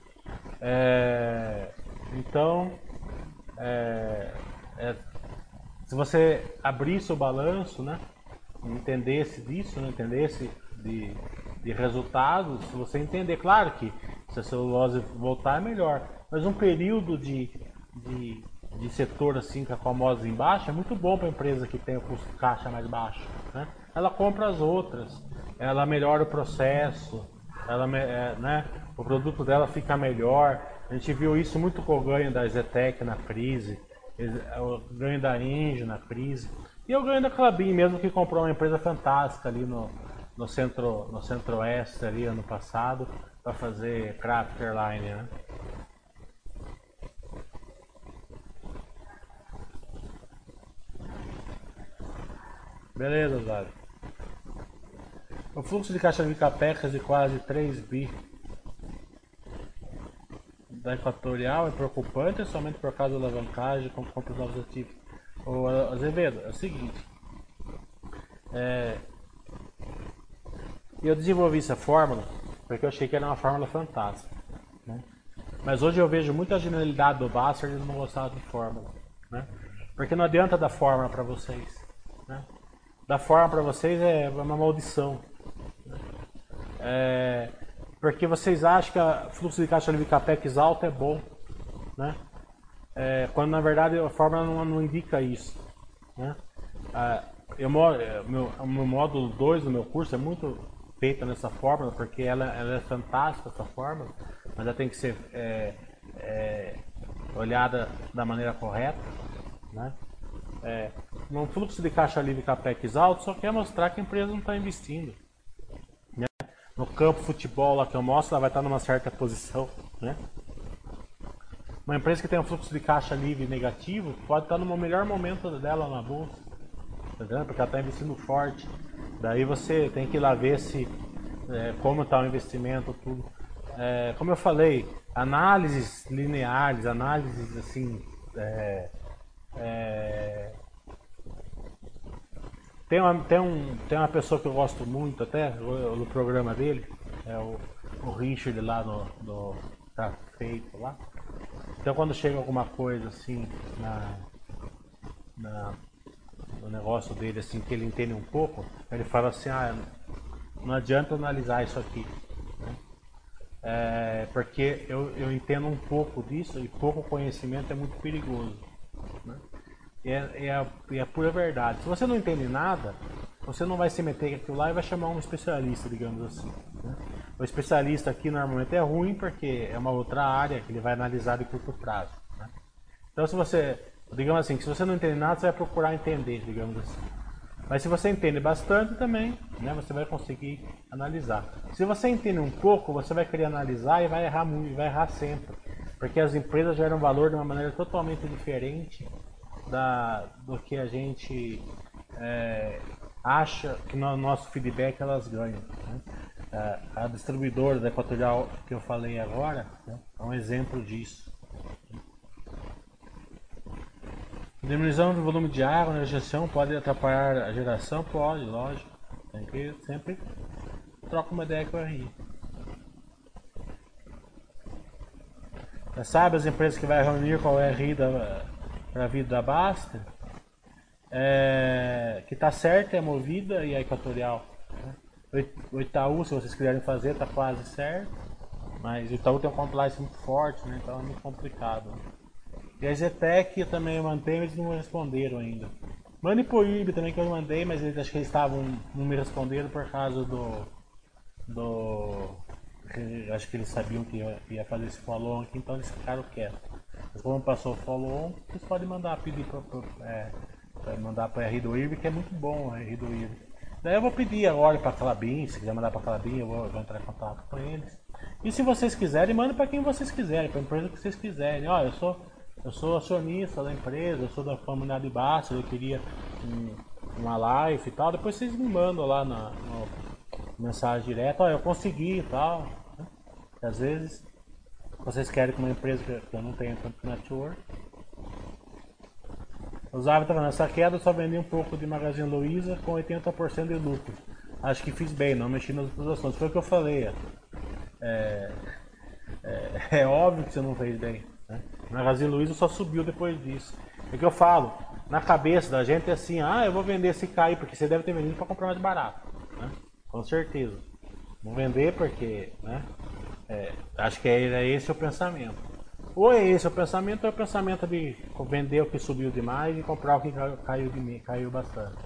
É, então, é, é, Se você abrisse o balanço, né? Entendesse disso, né? entendesse de, de resultados, se você entender, claro que se a celulose voltar é melhor, mas um período de, de, de setor assim com a famosa embaixo é muito bom para a empresa que tem o custo de caixa mais baixo. Né? Ela compra as outras, ela melhora o processo, ela, é, né? o produto dela fica melhor. A gente viu isso muito com o ganho da Zetec na crise, o ganho da Engie na crise. E o ganho da Clabin mesmo que comprou uma empresa fantástica ali no, no centro no centro-oeste ali ano passado para fazer craft airline, né? Beleza, Zé. O fluxo de caixa de capecas de quase 3 bi da Equatorial é preocupante somente por causa da alavancagem com compras novos ativos. O Azevedo, é o seguinte. É, eu desenvolvi essa fórmula porque eu achei que era uma fórmula fantástica. Né? Mas hoje eu vejo muita genialidade do Basser e não gostar de fórmula. Né? Porque não adianta dar fórmula para vocês. Né? Dar fórmula para vocês é uma maldição. É, porque vocês acham que o fluxo de caixa livre capex alto é bom, né? É, quando na verdade a fórmula não, não indica isso, né? Ah, eu, é, meu, meu módulo 2 do meu curso é muito feita nessa fórmula, porque ela, ela é fantástica essa fórmula, mas ela tem que ser é, é, olhada da maneira correta, né? É, um fluxo de caixa livre capex alto só quer mostrar que a empresa não está investindo no campo futebol lá que eu mostro, ela vai estar numa certa posição, né? Uma empresa que tem um fluxo de caixa livre negativo pode estar no melhor momento dela na bolsa, tá porque ela está investindo forte. Daí você tem que ir lá ver se é, como está o investimento, tudo. É, como eu falei, análises lineares, análises assim é, é tem uma, tem, um, tem uma pessoa que eu gosto muito até no programa dele, é o, o Richard lá no, no Tá Feito lá. Então quando chega alguma coisa assim na, na, no negócio dele assim que ele entende um pouco, ele fala assim, ah, não adianta analisar isso aqui. Né? É, porque eu, eu entendo um pouco disso e pouco conhecimento é muito perigoso. Né? É, é, a, é a pura verdade. Se você não entende nada, você não vai se meter com aquilo lá e vai chamar um especialista, digamos assim. Né? O especialista aqui normalmente é ruim porque é uma outra área que ele vai analisar de curto prazo. Né? Então, se você, digamos assim, se você não entende nada, você vai procurar entender, digamos assim. Mas se você entende bastante também, né, você vai conseguir analisar. Se você entende um pouco, você vai querer analisar e vai errar muito, vai errar sempre. Porque as empresas geram valor de uma maneira totalmente diferente da, do que a gente é, acha que no nosso feedback elas ganham. Né? É, a distribuidora da Equatorial que eu falei agora né, é um exemplo disso. Diminuição do volume de água na gestão pode atrapalhar a geração? Pode, lógico. Tem que sempre troca uma ideia com o RI. Já sabe as empresas que vai reunir com o RI da, para vida da Basta, é, que está certa é Movida e a Equatorial. Né? O Itaú, se vocês quiserem fazer, está quase certo, mas o Itaú tem um compliance muito forte, né? então é muito complicado. E a Zetec eu também mandei, mas não responderam ainda. Mande pro IB também que eu mandei, mas eles acho que eles estavam não me respondendo por causa do do acho que eles sabiam que ia fazer esse follow aqui, então eles ficaram quietos. Como passou o follow vocês podem mandar pedir para é, mandar para R do IRB, que é muito bom o R do IRB. Daí eu vou pedir agora para a Calabim, se quiser mandar para a Calabim, eu vou, vou, entrar em contato com eles. E se vocês quiserem, mandem para quem vocês quiserem, para a empresa que vocês quiserem. Ó, eu sou eu sou acionista da empresa, eu sou da comunidade baixa, eu queria um, uma live e tal. Depois vocês me mandam lá na, na mensagem direta, ó, eu consegui e tal. Né? Às vezes vocês querem que uma empresa que eu não tenho tanto network. Os hábitos tá falando, essa queda só vendi um pouco de Magazine Luiza com 80% de lucro. Acho que fiz bem, não mexi nas outras ações. Foi o que eu falei. É, é, é óbvio que você não fez bem. Né? Magazine Luiza só subiu depois disso. É que eu falo, na cabeça da gente é assim, ah, eu vou vender se cair, porque você deve ter vendido para comprar mais barato. Né? Com certeza. Não vender porque, né? É, acho que é, esse o pensamento. Ou é esse o pensamento, ou é o pensamento de vender o que subiu demais e comprar o que caiu, de, caiu bastante.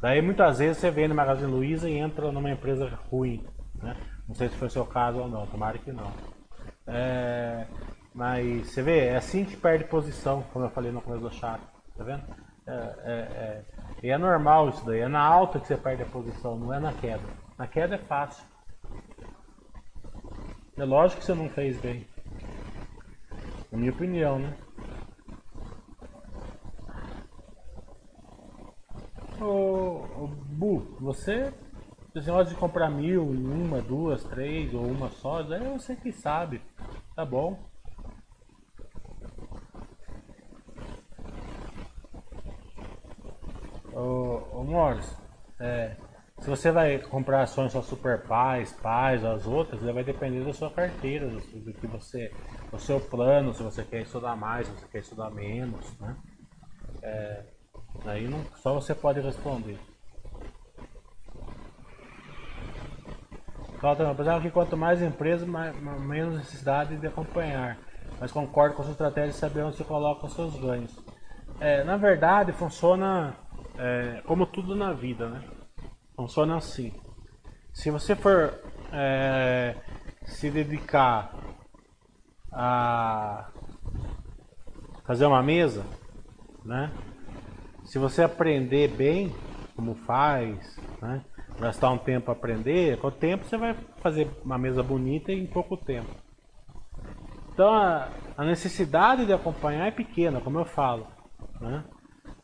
Daí muitas vezes você vende Magazine Luiza e entra numa empresa ruim. Né? Não sei se foi o seu caso ou não, tomara que não. É, mas você vê, é assim que perde posição, como eu falei no começo do chat. Tá vendo? É, é, é, e é normal isso daí. É na alta que você perde a posição, não é na queda. Na queda é fácil. É lógico que você não fez bem. Na minha opinião, né? Ô, ô Bu, você esse negócio de comprar mil uma, duas, três ou uma só, é você que sabe. Tá bom. Ô, ô Morris, é, se você vai comprar ações só Super Pais, Pais, as outras, vai depender da sua carteira, do, do, que você, do seu plano, se você quer estudar mais, se você quer estudar menos, né? É, aí não, só você pode responder. Falta, apesar que quanto mais empresa, mais, menos necessidade de acompanhar. Mas concordo com a sua estratégia de saber onde você coloca os seus ganhos. É, na verdade, funciona é, como tudo na vida, né? Funciona assim. Se você for é, se dedicar a fazer uma mesa, né? Se você aprender bem como faz, né? gastar um tempo a aprender, com o tempo você vai fazer uma mesa bonita em pouco tempo. Então a, a necessidade de acompanhar é pequena, como eu falo. Né?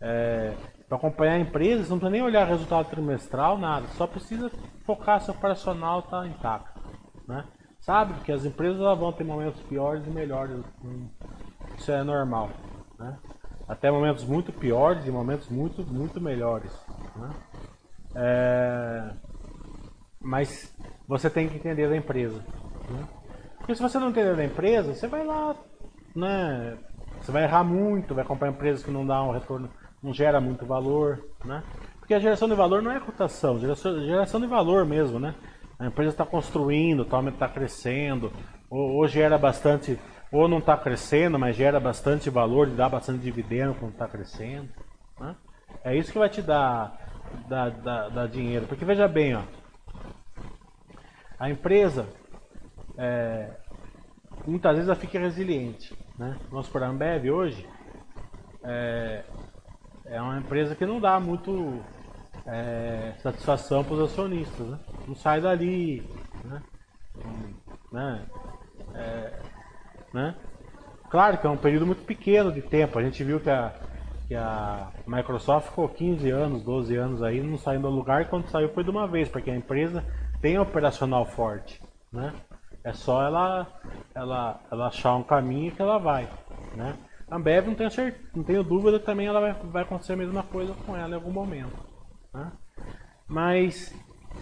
É, Para acompanhar empresas, não precisa nem olhar resultado trimestral, nada. Só precisa focar se o operacional está intacto. Né? Sabe que as empresas vão ter momentos piores e melhores. Hum, isso é normal. Né? Até momentos muito piores e momentos muito, muito melhores. Né? É... Mas você tem que entender da empresa. Né? Porque se você não entender da empresa, você vai lá, né? Você vai errar muito, vai comprar empresas que não dão um retorno, não gera muito valor, né? Porque a geração de valor não é cotação, geração, geração de valor mesmo, né? A empresa está construindo, está crescendo, ou, ou, gera bastante, ou não está crescendo, mas gera bastante valor, dá bastante dividendo quando está crescendo. Né? É isso que vai te dar dar, dar, dar dinheiro. Porque veja bem, ó, a empresa é, muitas vezes ela fica resiliente. Né? Vamos por Ambev hoje é, é uma empresa que não dá muito é, satisfação para os acionistas. Né? Não sai dali. Né? Né? É, né? Claro que é um período muito pequeno de tempo. A gente viu que a, que a Microsoft ficou 15 anos, 12 anos aí, não saindo do lugar, e quando saiu foi de uma vez, porque a empresa tem operacional forte, né? É só ela, ela, ela achar um caminho que ela vai, né? A Ambev não tenho, certeza, não tenho dúvida também ela vai, vai acontecer a mesma coisa com ela em algum momento, né? Mas,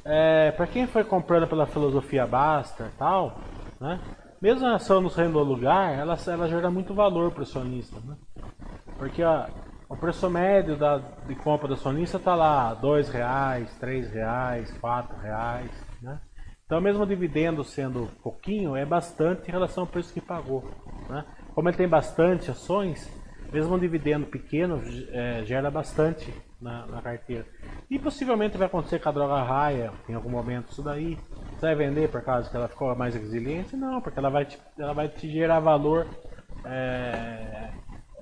é, para quem foi comprando pela filosofia Basta tal, né? Mesmo a ação não saindo do lugar, ela, ela gera muito valor para o acionista, né? Porque ó, o preço médio da, de compra do acionista está lá, dois reais, três reais, quatro reais, né? Então mesmo o dividendo sendo pouquinho, é bastante em relação ao preço que pagou. Né? Como ele tem bastante ações, mesmo um dividendo pequeno é, gera bastante na, na, carteira. E possivelmente vai acontecer com a droga raia em algum momento isso daí. Você vai vender por causa que ela ficou mais resiliente? Não, porque ela vai te, ela vai te gerar valor é,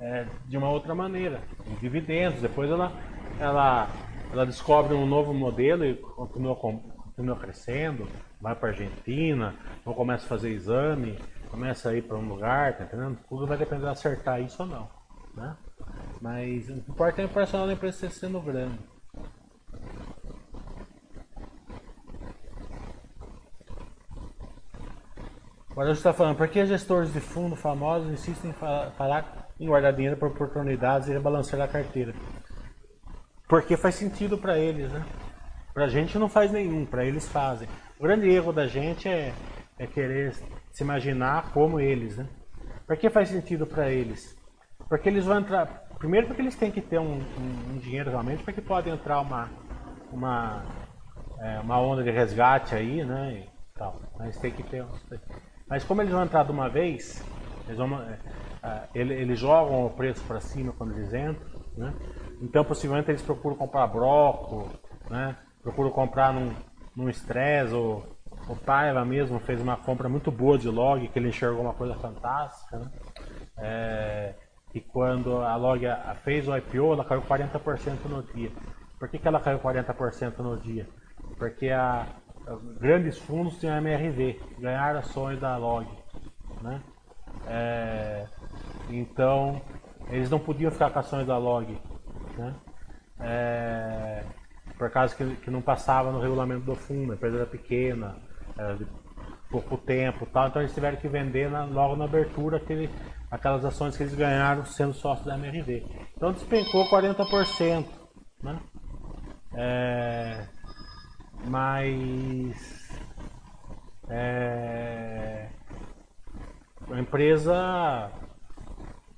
é, de uma outra maneira, em dividendos. Depois ela, ela, ela descobre um novo modelo e continua, continua crescendo, vai para a Argentina, ou começa a fazer exame, começa a ir para um lugar, tá entendendo? Tudo vai depender de acertar isso ou não. Né? Mas o importante é o personal da empresa sendo grande. Agora está falando, por que gestores de fundo famosos insistem em em guardar dinheiro para oportunidades e rebalançar a carteira. Porque faz sentido para eles, né? Para a gente não faz nenhum, para eles fazem. O grande erro da gente é, é querer se imaginar como eles, né? Por que faz sentido para eles? Porque eles vão entrar. primeiro porque eles têm que ter um, um, um dinheiro realmente para que pode entrar uma, uma, é, uma onda de resgate aí, né? E tal. Mas tem que ter. Mas como eles vão entrar de uma vez, eles, vão, é, é, eles jogam o preço para cima quando eles entram, né? Então possivelmente eles procuram comprar broco, né? Procuram comprar num, num stress ou o Paiva mesmo fez uma compra muito boa de log, que ele enxergou uma coisa fantástica, né? É, e quando a log fez o IPO, ela caiu 40% no dia. Por que, que ela caiu 40% no dia? Porque a, grandes fundos tinham MRV, ganharam ações da log. Né? É, então, eles não podiam ficar com ações da log. Né? É, por causa que, que não passava no regulamento do fundo, a empresa era pequena, era de pouco tempo tal, então eles tiveram que vender na, logo na abertura aquele, aquelas ações que eles ganharam sendo sócios da MRV. Então despencou 40%. Né? É, mas é, a empresa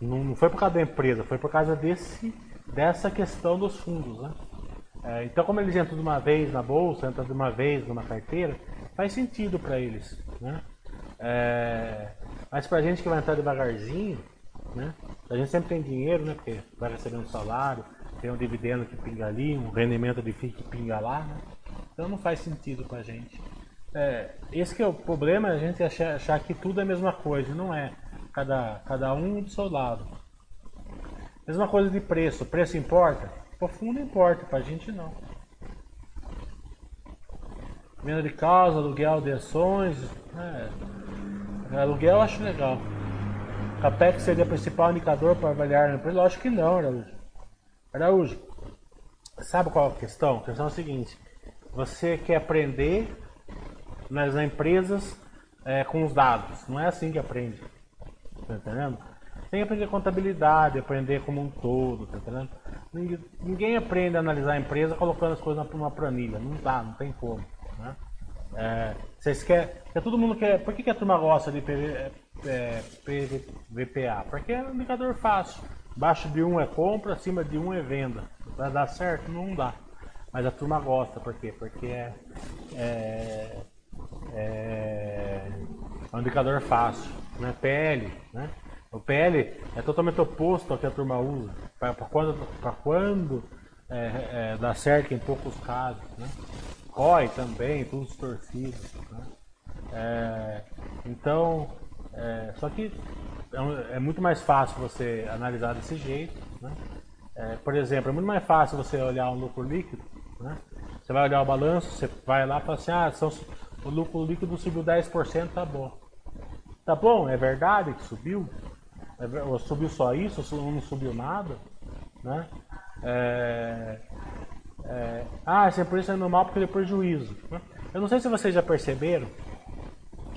não, não foi por causa da empresa, foi por causa desse, dessa questão dos fundos. Né? É, então, como eles entram de uma vez na bolsa, entram de uma vez numa carteira, faz sentido para eles. Né? É, mas para a gente que vai entrar devagarzinho, né? a gente sempre tem dinheiro, né? porque vai receber um salário, tem um dividendo que pinga ali, um rendimento de FII que pinga lá. Né? Então não faz sentido para a gente. É, esse que é o problema, a gente achar, achar que tudo é a mesma coisa, não é. Cada, cada um do seu lado. Mesma coisa de preço. Preço importa? O fundo importa, pra gente não. Venda de casa, aluguel de ações. É. Aluguel eu acho legal. Capex seria o principal indicador para avaliar a empresa? Lógico que não, Araújo. Araújo, sabe qual é a questão? A questão é a seguinte: você quer aprender nas empresas é, com os dados. Não é assim que aprende. Tá entendendo? Tem que aprender contabilidade, aprender como um todo, tá entendendo? Ninguém, ninguém aprende a analisar a empresa colocando as coisas numa planilha. Não dá, não tem como. Né? É, vocês querem. Que todo mundo quer. Por que, que a turma gosta de PV, é, PVPA? Porque é um indicador fácil. Abaixo de 1 é compra, acima de 1 é venda. Vai dar certo? Não dá. Mas a turma gosta, por quê? Porque é, é, é um indicador fácil. Né? PL, né? O PL é totalmente oposto ao que a turma usa. Para quando, pra quando é, é, dá certo em poucos casos. Né? COI também, tudo distorcido. Né? É, então, é, só que é, é, muito mais fácil você analisar desse jeito. Né? É, por exemplo, é muito mais fácil você olhar um lucro líquido. Né? Você vai olhar o balanço, você vai lá e fala assim, ah, são, o lucro líquido subiu 10%, tá bom. Tá bom, é verdade que subiu? É, subiu só isso, não subiu nada, né? É, é, ah, essa empresa está indo mal porque deu prejuízo. Né? Eu não sei se vocês já perceberam,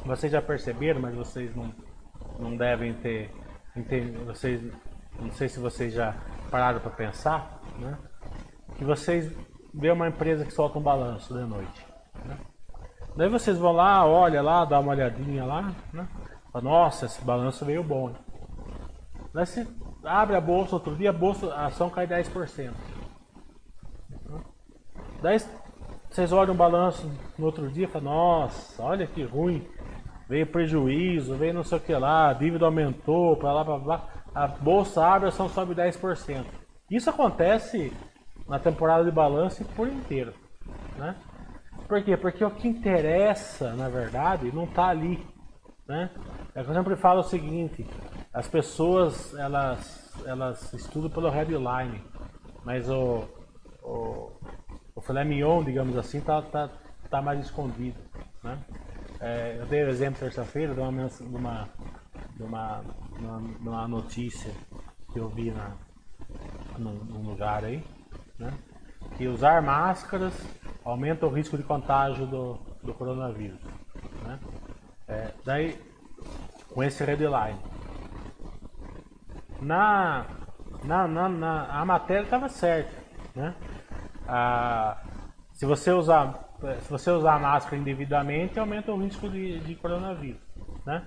vocês já perceberam, mas vocês não, não devem ter, vocês, não sei se vocês já pararam para pensar, né? Que vocês vê uma empresa que solta um balanço de noite, né? Daí vocês vão lá, olha lá, dá uma olhadinha lá, né? Nossa, esse balanço veio bom. Daí você abre a bolsa outro dia, a, bolsa, a ação cai 10%. Daí vocês olham o balanço no outro dia e falam, nossa, olha que ruim. Veio prejuízo, veio não sei o que lá, a dívida aumentou, para lá, para lá. A bolsa abre, ação sobe 10%. Isso acontece na temporada de balanço por inteiro. Né? Por quê? Porque o que interessa, na verdade, não está ali. Né? É eu sempre falo o seguinte, as pessoas elas, elas estudam pelo headline, mas o, o, o filé mignon, digamos assim, está tá, tá mais escondido. Né? É, eu dei o exemplo terça-feira de uma, de, uma, de, uma, de uma notícia que eu vi na, num, num lugar aí, né? que usar máscaras aumenta o risco de contágio do, do coronavírus. Né? É, daí, com esse headline. Na, na, na, na a matéria estava certa, né? Ah, se você usar se você usar a máscara indevidamente, aumenta o risco de, de coronavírus, né?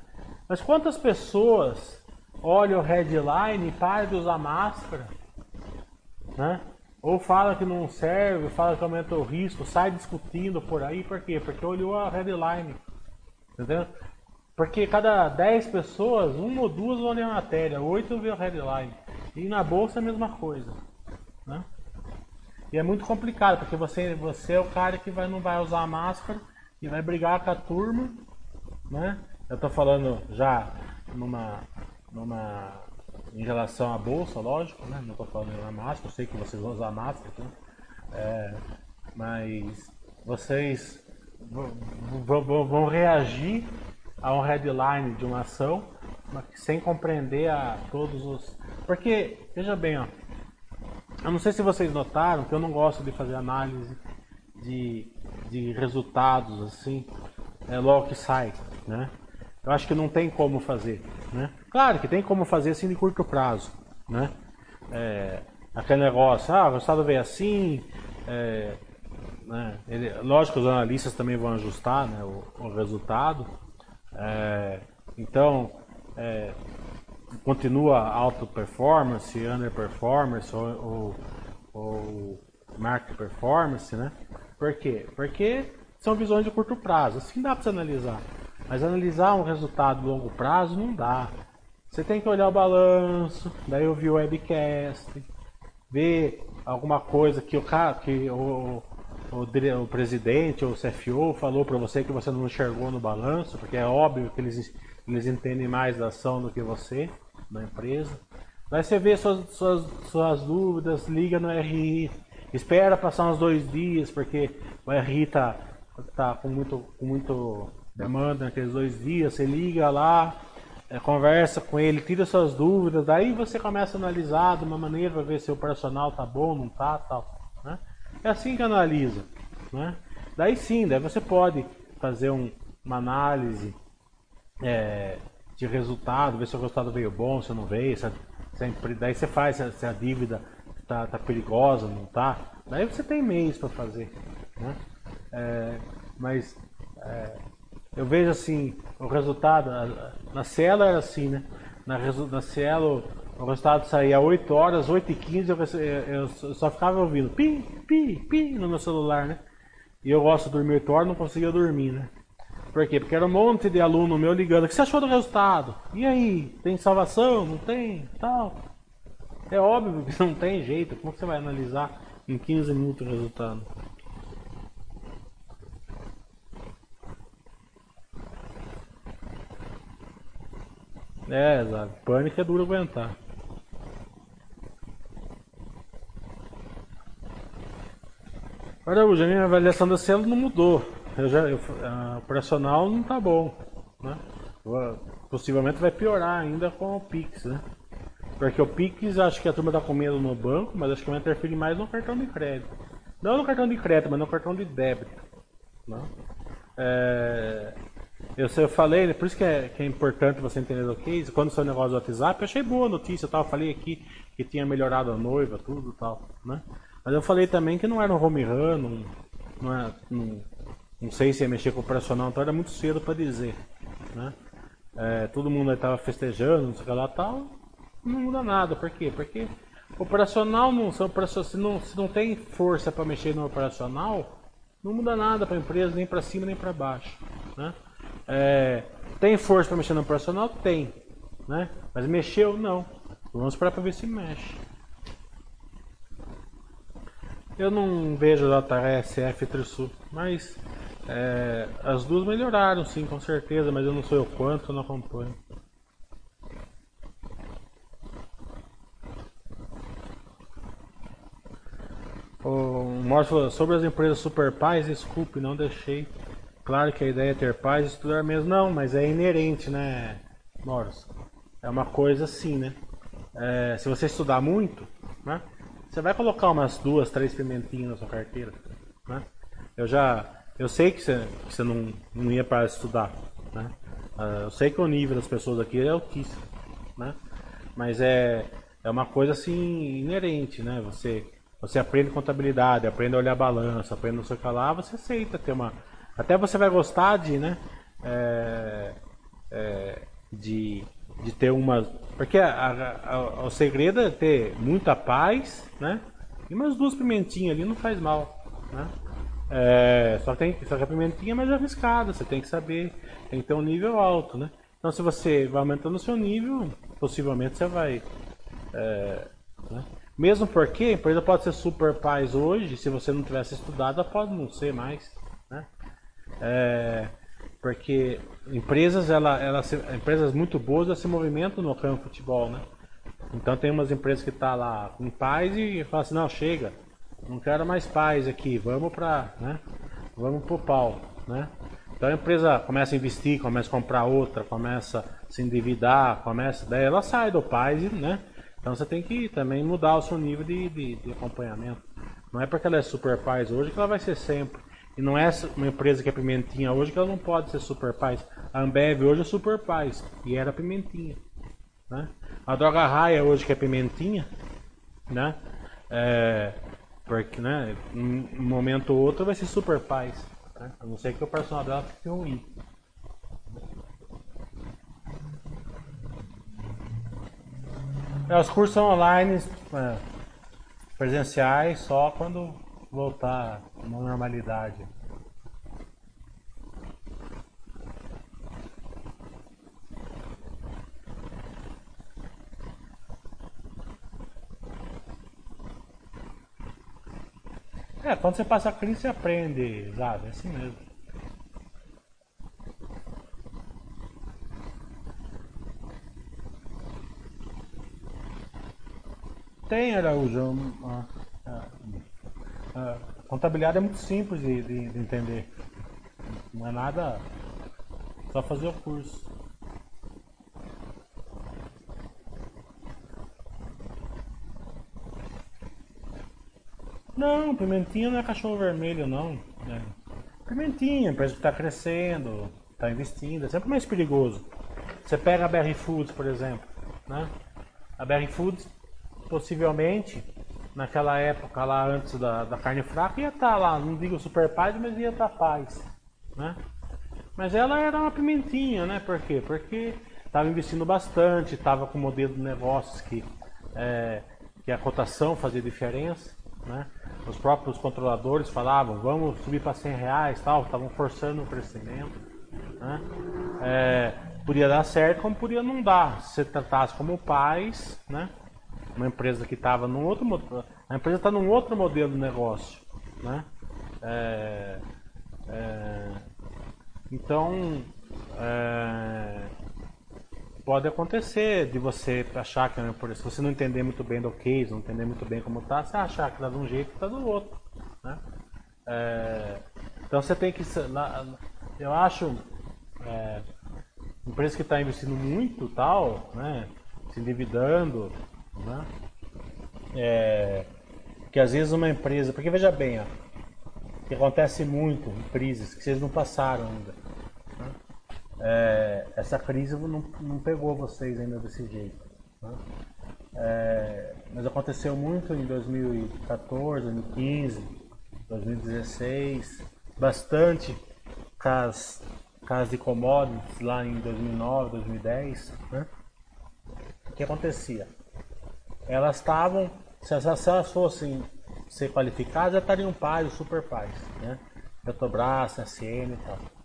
Mas quantas pessoas olham o headline e param de usar máscara né? Ou fala que não serve, fala que aumenta o risco, sai discutindo por aí, por quê? Porque olhou a headline. Entendeu? Porque cada 10 pessoas, uma ou duas vão ler a matéria, oito vê a headline. E na bolsa é a mesma coisa. Né? E é muito complicado, porque você, você é o cara que vai, não vai usar máscara e vai brigar com a turma. Né? Eu estou falando já numa, numa em relação à bolsa, lógico, né? Não estou falando na máscara, eu sei que vocês vão usar máscara, né? é, mas vocês vão reagir a um headline de uma ação sem compreender a todos os. Porque, veja bem, ó, eu não sei se vocês notaram que eu não gosto de fazer análise de, de resultados assim, é logo que sai, né? Eu acho que não tem como fazer, né? Claro que tem como fazer assim de curto prazo, né? É, aquele negócio, ah, o resultado veio assim, é, né? Ele, lógico que os analistas também vão ajustar né, o, o resultado. É, então, é, continua alto performance, under performance ou, ou, ou market performance, né? Por quê? Porque são visões de curto prazo. Assim dá para você analisar. Mas analisar um resultado longo prazo não dá. Você tem que olhar o balanço, daí ouvir o webcast, ver alguma coisa que o que o, o, o presidente ou o CFO falou para você que você não enxergou no balanço, porque é óbvio que eles, eles entendem mais da ação do que você, da empresa. Daí você vê suas, suas, suas dúvidas, liga no RI, espera passar uns dois dias, porque o RI tá, tá com muito, com muito demanda naqueles dois dias, você liga lá, é, conversa com ele, tira suas dúvidas, daí você começa a analisar de uma maneira para ver se o operacional tá bom, não tá, tal. Né? É assim que analisa. Né? Daí sim, daí você pode fazer um, uma análise é, de resultado, ver se o resultado veio bom, se não veio, se a, se a, daí você faz se a, se a dívida tá, tá, perigosa, não tá. Daí você tem mês para fazer. Né? É, mas é, eu vejo assim, o resultado, na Cielo era assim, né? Na, na Cielo o resultado saía às 8 horas, 8 e 15 eu, eu, só ficava ouvindo pi, pi, pi no meu celular, né? E eu gosto de dormir 8 horas, não conseguia dormir, né? Por quê? Porque era um monte de aluno meu ligando. O que você achou do resultado? E aí? Tem salvação? Não tem? Tal. É óbvio que não tem jeito. Como você vai analisar em 15 minutos o resultado? É, exato. Pânico é duro aguentar. Olha, a minha avaliação da célula não mudou. Eu já, eu, a operacional não tá bom. Né? Possivelmente vai piorar ainda com o Pix, né? Porque o Pix acho que a turma tá com medo no banco, mas acho que vai interferir mais no cartão de crédito. Não no cartão de crédito, mas no cartão de débito. Né? É, eu, eu falei, né, por isso que é, que é importante você entender o case. Quando o negócio do WhatsApp, eu achei boa a notícia tal. Eu falei aqui que tinha melhorado a noiva, tudo tal, né? Mas eu falei também que não era um home run, não, não, é, não, não sei se ia mexer com o operacional, então era muito cedo para dizer, né? É, todo mundo estava festejando, não sei o que lá tal. Não muda nada, por quê? Porque operacional não, se não, se não tem força para mexer no operacional, não muda nada para a empresa, nem para cima nem para baixo, né? É, tem força para mexer no operacional? Tem. Né? Mas mexeu? Não. Vamos esperar para ver se mexe. Eu não vejo a JSF e Trisul, mas é, as duas melhoraram sim, com certeza, mas eu não sei o quanto, eu não acompanho. O Morse falou sobre as empresas super pais, desculpe, não deixei Claro que a ideia é ter paz e estudar mesmo. Não, mas é inerente, né, Morris? É uma coisa assim, né? É, se você estudar muito, né? Você vai colocar umas duas, três pimentinhas na sua carteira, né? Eu já... Eu sei que você, não, não ia para estudar, né? Ah, eu sei que o nível das pessoas aqui é altíssimo, né? Mas é, é uma coisa assim inerente, né? Você, você aprende contabilidade, aprende a olhar balança, aprende não sei o que lá, você aceita ter uma até você vai gostar de, né? É, é, de, de ter uma. Porque a, a, a, o segredo é ter muita paz, né? E umas duas pimentinhas ali não faz mal, né? É, só, tem, só que a pimentinha é mais arriscada, você tem que saber, tem que ter um nível alto, né? Então se você vai aumentando o seu nível, possivelmente você vai. É, né? Mesmo porque a empresa pode ser super paz hoje, se você não tivesse estudado, ela pode não ser mais. Né? É, porque empresas, ela, ela, empresas muito boas elas se movimentam no campo futebol, né? Então tem umas empresas que tá lá com paz e fala assim, não, chega, não quero mais paz aqui, vamos para, né? Vamos pro pau, né? Então a empresa começa a investir, começa a comprar outra, começa a se endividar, começa, daí ela sai do paz, né? Então você tem que também mudar o seu nível de, de, de acompanhamento. Não é porque ela é super paz hoje que ela vai ser sempre. E não é uma empresa que é pimentinha hoje que ela não pode ser super paz. A Ambev hoje é super paz e era pimentinha. Né? A droga raia hoje que é pimentinha, né? É, porque, né? Um momento ou outro vai ser super paz. Né? A não ser que o personal dela fique ruim. É, os cursos online é, presenciais só quando voltar uma normalidade. É, quando você passa a crise, você aprende, sabe? É assim mesmo. Tem, Araújo. A, a, a, contabilidade é muito simples de, de, de entender. Não é nada. Só fazer o curso. Não, pimentinha não é cachorro vermelho, não. É. Pimentinha, empresa que está crescendo, está investindo, é sempre mais perigoso. Você pega a BR Foods, por exemplo, né? A BR Foods, possivelmente, naquela época lá antes da, da carne fraca, ia estar tá lá, não digo super paz, mas ia estar tá paz, né? Mas ela era uma pimentinha, né? Por quê? Porque estava investindo bastante, estava com modelo de negócios que, é, que a cotação fazia diferença, né? Os próprios controladores falavam, vamos subir para 100 reais, tal, estavam forçando o crescimento. Né? É, podia dar certo, como podia não dar. Se tratasse como pais, né? uma empresa que estava num outro a empresa está num outro modelo de negócio, né? É, é, então é, pode acontecer de você achar que, né, por se você não entender muito bem do case, não entender muito bem como tá, você achar que tá de um jeito e tá do outro. Né? É, então você tem que. Eu acho. É, empresa que está investindo muito tal, né? Se endividando, né? É, que às vezes uma empresa. Porque veja bem, ó, que acontece muito em crises que vocês não passaram ainda é, essa crise não, não pegou vocês ainda desse jeito. Né? É, mas aconteceu muito em 2014, 2015, 2016, bastante com as, com as de commodities lá em 2009, 2010. Né? O que acontecia? Elas estavam, se elas fossem ser qualificadas, já estariam pais, super pais. Né? Petrobras, SN e tal?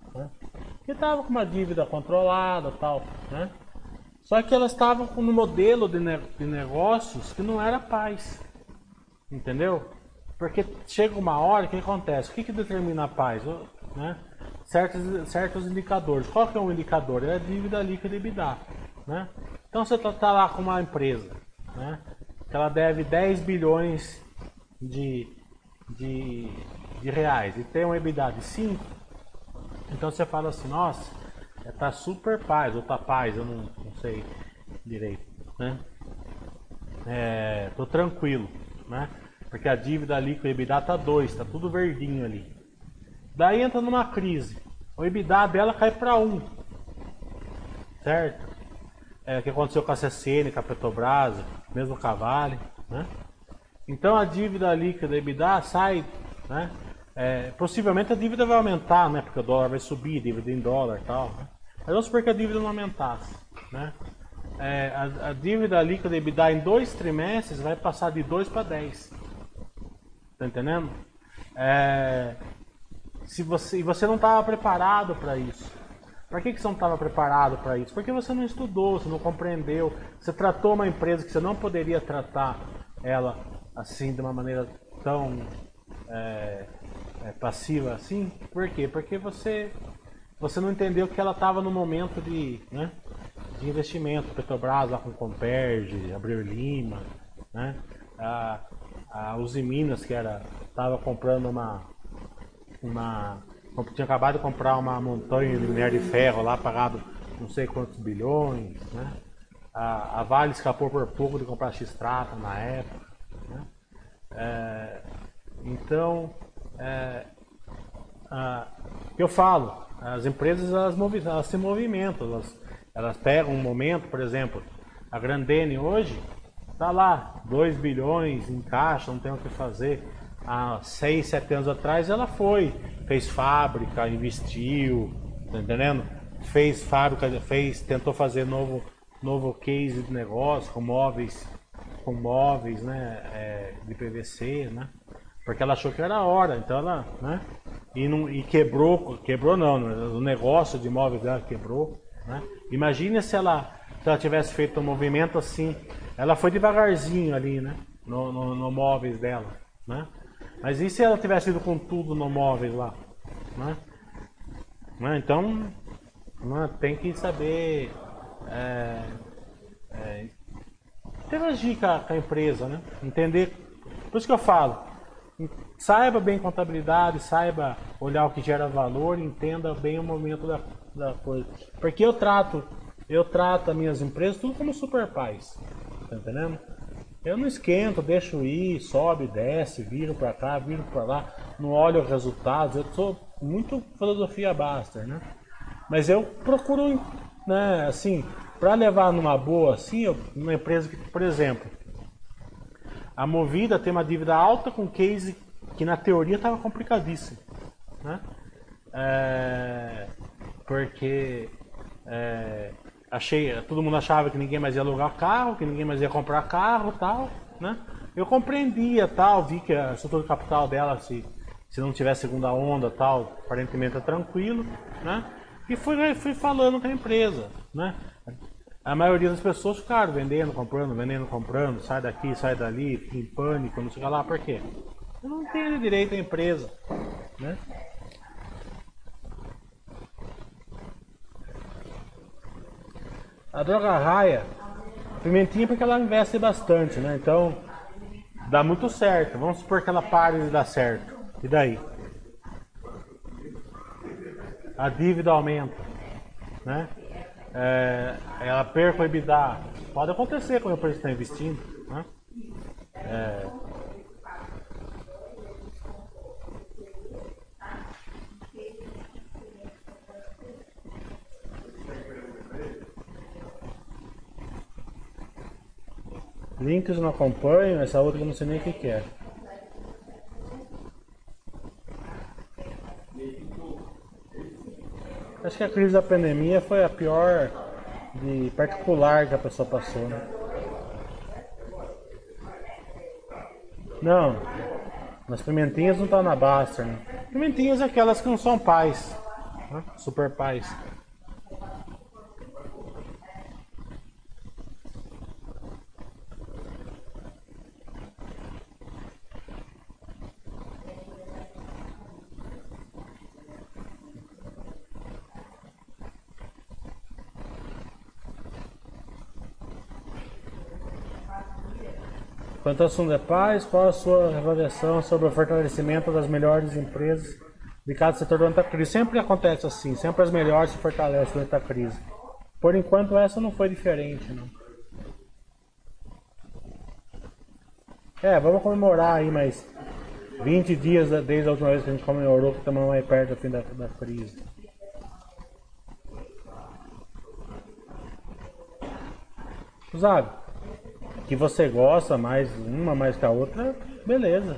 Que estava com uma dívida controlada tal, né? Só que elas estavam com um modelo de, ne de negócios que não era paz, entendeu? Porque chega uma hora, o que acontece? O que, que determina a paz? Né? Certos, certos indicadores. Qual que é um indicador? É a dívida líquida EBITDA. Né? Então você está tá lá com uma empresa né? que ela deve 10 bilhões de, de, de reais e tem um EBITDA de 5, então você fala assim, nossa, é, tá super paz, ou tá paz, eu não, não sei direito, né? É, tô tranquilo, né? Porque a dívida líquida EBITDA tá 2, tá tudo verdinho ali. Daí entra numa crise. O EBITDA dela cai para 1. Um, certo? É o que aconteceu com a CCN, com a Petrobras, mesmo com a Vale, né? Então a dívida líquida EBITDA sai, né? É, possivelmente a dívida vai aumentar, né? Porque o dólar vai subir, dívida em dólar e tal. Né? Mas vamos supor que a dívida não aumentasse, né? É, a, a, dívida líquida EBITDA em dois trimestres vai passar de 2 para 10. Tá entendendo? É, se você, e você não estava preparado para isso. Por que, que você não estava preparado para isso? Porque você não estudou, você não compreendeu, você tratou uma empresa que você não poderia tratar ela assim de uma maneira tão é, é, passiva assim. Por quê? Porque você você não entendeu que ela estava no momento de, né, de investimento. Petrobras lá com Comperge, Abreu Lima, né? A, a Uzi Minas que era estava comprando uma uma tinha acabado de comprar uma montanha de minério de ferro lá pagado não sei quantos bilhões, né? A, a Vale escapou por pouco de comprar X-Trata na época, né? É, então, é, eu falo, as empresas elas, elas se movimentam, elas, elas pegam um momento, por exemplo, a Grandene hoje está lá, 2 bilhões em caixa, não tem o que fazer. Há 6, 7 anos atrás ela foi, fez fábrica, investiu, tá entendendo? Fez fábrica, fez, tentou fazer novo, novo case de negócio com móveis, com móveis, né, é, de PVC, né? Porque ela achou que era a hora, então ela, né? e, não, e quebrou, quebrou não, né? o negócio de imóveis dela quebrou. Né? Imagine se ela, se ela tivesse feito um movimento assim, ela foi devagarzinho ali, né? No, no, no móveis dela, né? Mas e se ela tivesse ido com tudo no móveis lá, né? né? Então, né? tem que saber é, é, interagir com a, com a empresa, né? Entender. Por isso que eu falo, Saiba bem contabilidade, saiba olhar o que gera valor, entenda bem o momento da, da coisa. Porque eu trato, eu trato as minhas empresas tudo como super pais. Tá entendendo? Eu não esquento, deixo ir, sobe, desce, viro para cá, viro para lá, não olho os resultados. Eu sou muito filosofia Baster, né? Mas eu procuro, né, assim, para levar numa boa, assim, uma empresa que, por exemplo, a Movida tem uma dívida alta com case que na teoria estava complicadíssimo. Né? É, porque é, achei, todo mundo achava que ninguém mais ia alugar carro, que ninguém mais ia comprar carro tal. Né? Eu compreendia tal, vi que a estrutura capital dela, se, se não tiver segunda onda tal, aparentemente é tranquilo. Né? E fui, fui falando com a empresa. Né? A maioria das pessoas ficaram vendendo, comprando, vendendo, comprando, sai daqui, sai dali, em pânico, não sei lá, por quê? Eu não tenho direito à empresa, né? A droga raia, pimentinha porque ela investe bastante, né? Então, dá muito certo. Vamos supor que ela pare de dar certo. E daí? A dívida aumenta, né? É, ela perca o EBITDA. Pode acontecer quando a empresa está investindo. Né? É, Links não acompanho, essa outra eu não sei nem o que é. Acho que a crise da pandemia foi a pior de particular que a pessoa passou, né? Não, as pimentinhas não estão tá na Baster, né? Pimentinhas é aquelas que não são pais, né? super pais. Assunto de paz, qual a sua avaliação sobre o fortalecimento das melhores empresas de cada setor durante a crise? Sempre acontece assim, sempre as melhores se fortalecem durante a crise. Por enquanto essa não foi diferente, não. É, vamos comemorar aí mais 20 dias desde a última vez que a gente comemorou que estamos mais perto do fim da, da crise. Sabe? Que você gosta mais uma mais que a outra, beleza.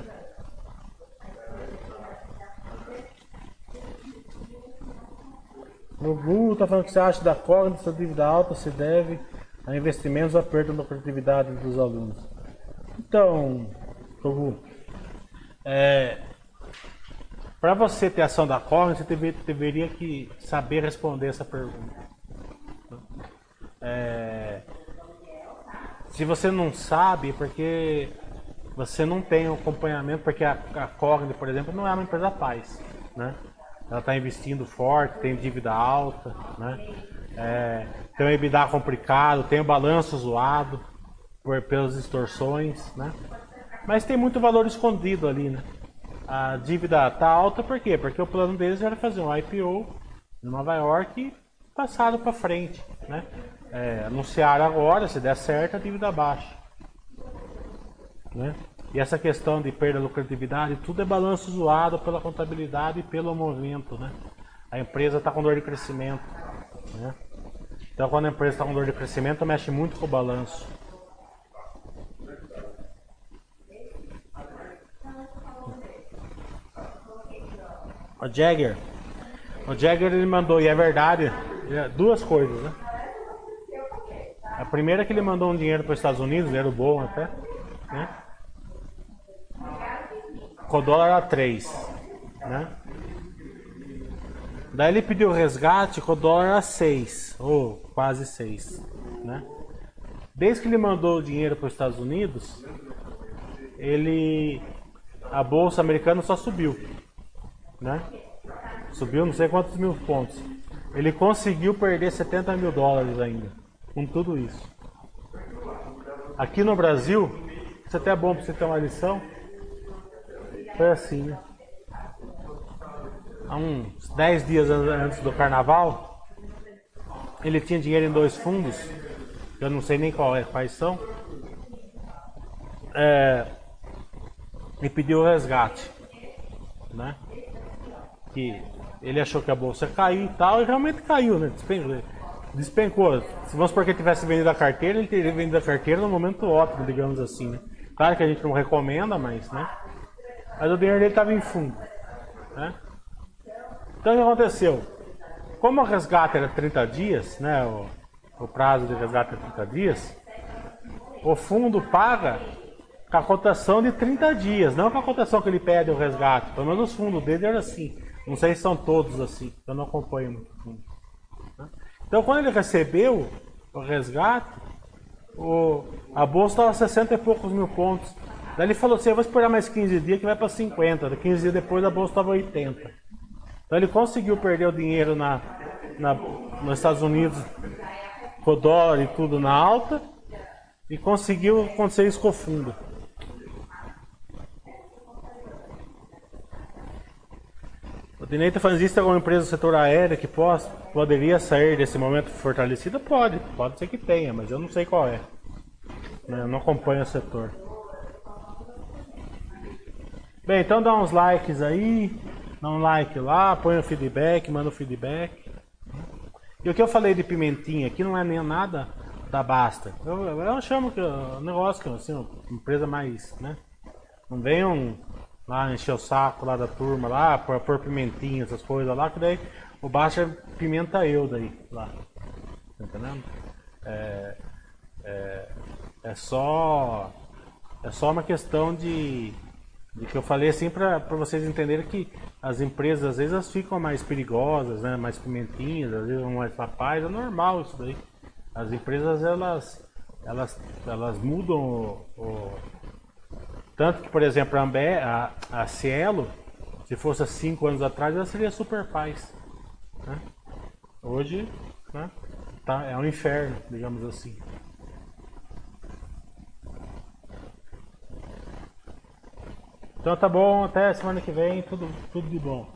O Google está falando que você acha da cógnita dessa dívida alta se deve a investimentos ou a perda da produtividade dos alunos. Então, Google, É, Para você ter ação da Corre, você deve- deveria que saber responder essa pergunta. É, se você não sabe, é porque você não tem acompanhamento, porque a, a Cogni, por exemplo, não é uma empresa paz, né? Ela está investindo forte, tem dívida alta, né? É, tem um EBITDA complicado, tem o balanço zoado por, pelas distorções, né? Mas tem muito valor escondido ali, né? A dívida tá alta por quê? Porque o plano deles era fazer um IPO em Nova York e passaram para frente, né? É, anunciaram agora, se der certo, a dívida baixa. Né? E essa questão de perda de lucratividade, tudo é balanço zoado pela contabilidade e pelo movimento, né? A empresa está com dor de crescimento, né? Então, quando a empresa está com dor de crescimento, mexe muito com o balanço. O Jagger. O Jagger ele mandou, e é verdade, é, duas coisas, né? A primeira que ele mandou um dinheiro para os Estados Unidos, dinheiro bom até, né? Com o dólar a 3, né? Daí ele pediu resgate com o dólar a 6, ou quase 6, né? Desde que ele mandou o dinheiro para os Estados Unidos, ele a bolsa americana só subiu, né? Subiu não sei quantos mil pontos. Ele conseguiu perder 70 mil dólares ainda, com tudo isso. Aqui no Brasil, isso até é bom para você ter uma lição. Foi assim, né? Há uns 10 dias an- antes do carnaval, ele tinha dinheiro em dois fundos, eu não sei nem qual é, quais são. É, e pediu resgate, né? Que ele achou que a bolsa ia cair e tal, e realmente caiu, né? Despencou. Despencou. Se vamos supor que ele tivesse vendido a carteira, ele teria vendido a carteira no momento ótimo, digamos assim, né? Claro que a gente não recomenda, mas, né? Mas o dinheiro dele estava em fundo, né? Então o que aconteceu? Como o resgate era 30 dias, né? O, o prazo de resgate é 30 dias, o fundo paga com a cotação de 30 dias, não com a cotação que ele pede o resgate. Pelo menos os fundos dele eram assim. Não sei se são todos assim, eu não acompanho muito fundo. Então quando ele recebeu o resgate, o, a bolsa estava 60 e poucos mil pontos. Daí ele falou assim, eu vou esperar mais 15 dias que vai para 50. 15 dias depois a bolsa estava 80. Então ele conseguiu perder o dinheiro na, na, nos Estados Unidos com o dólar e tudo na alta e conseguiu acontecer isso com o fundo. O Dinei está fazendo isso com uma empresa do setor aéreo que pos- poderia sair desse momento fortalecida? Pode, pode ser que tenha, mas eu não sei qual é. Né, Eu não acompanho o setor. Bem, então dá uns likes aí, dá um like lá, põe o feedback, manda o feedback. E o que eu falei de pimentinha aqui não é nem nada da Basta. Eu, eu, chamo que é um negócio que assim, uma empresa mais, né? Não venham lá encher o saco lá da turma lá, pôr, pôr pimentinha, essas coisas lá, que daí o Basta pimenta eu daí lá. Tá entendendo? É, é, é só é só uma questão de, de que eu falei assim para vocês entenderem que as empresas às vezes elas ficam mais perigosas, né? mais pimentinhas, às vezes mais papais, é normal isso daí. As empresas elas elas, elas mudam o, o- tanto que por exemplo a, Ambe, a, a Cielo, se fosse há cinco anos atrás, ela seria super paz. né? Hoje né? tá, é um inferno, digamos assim. Então tá bom, até semana que vem, tudo, tudo de bom.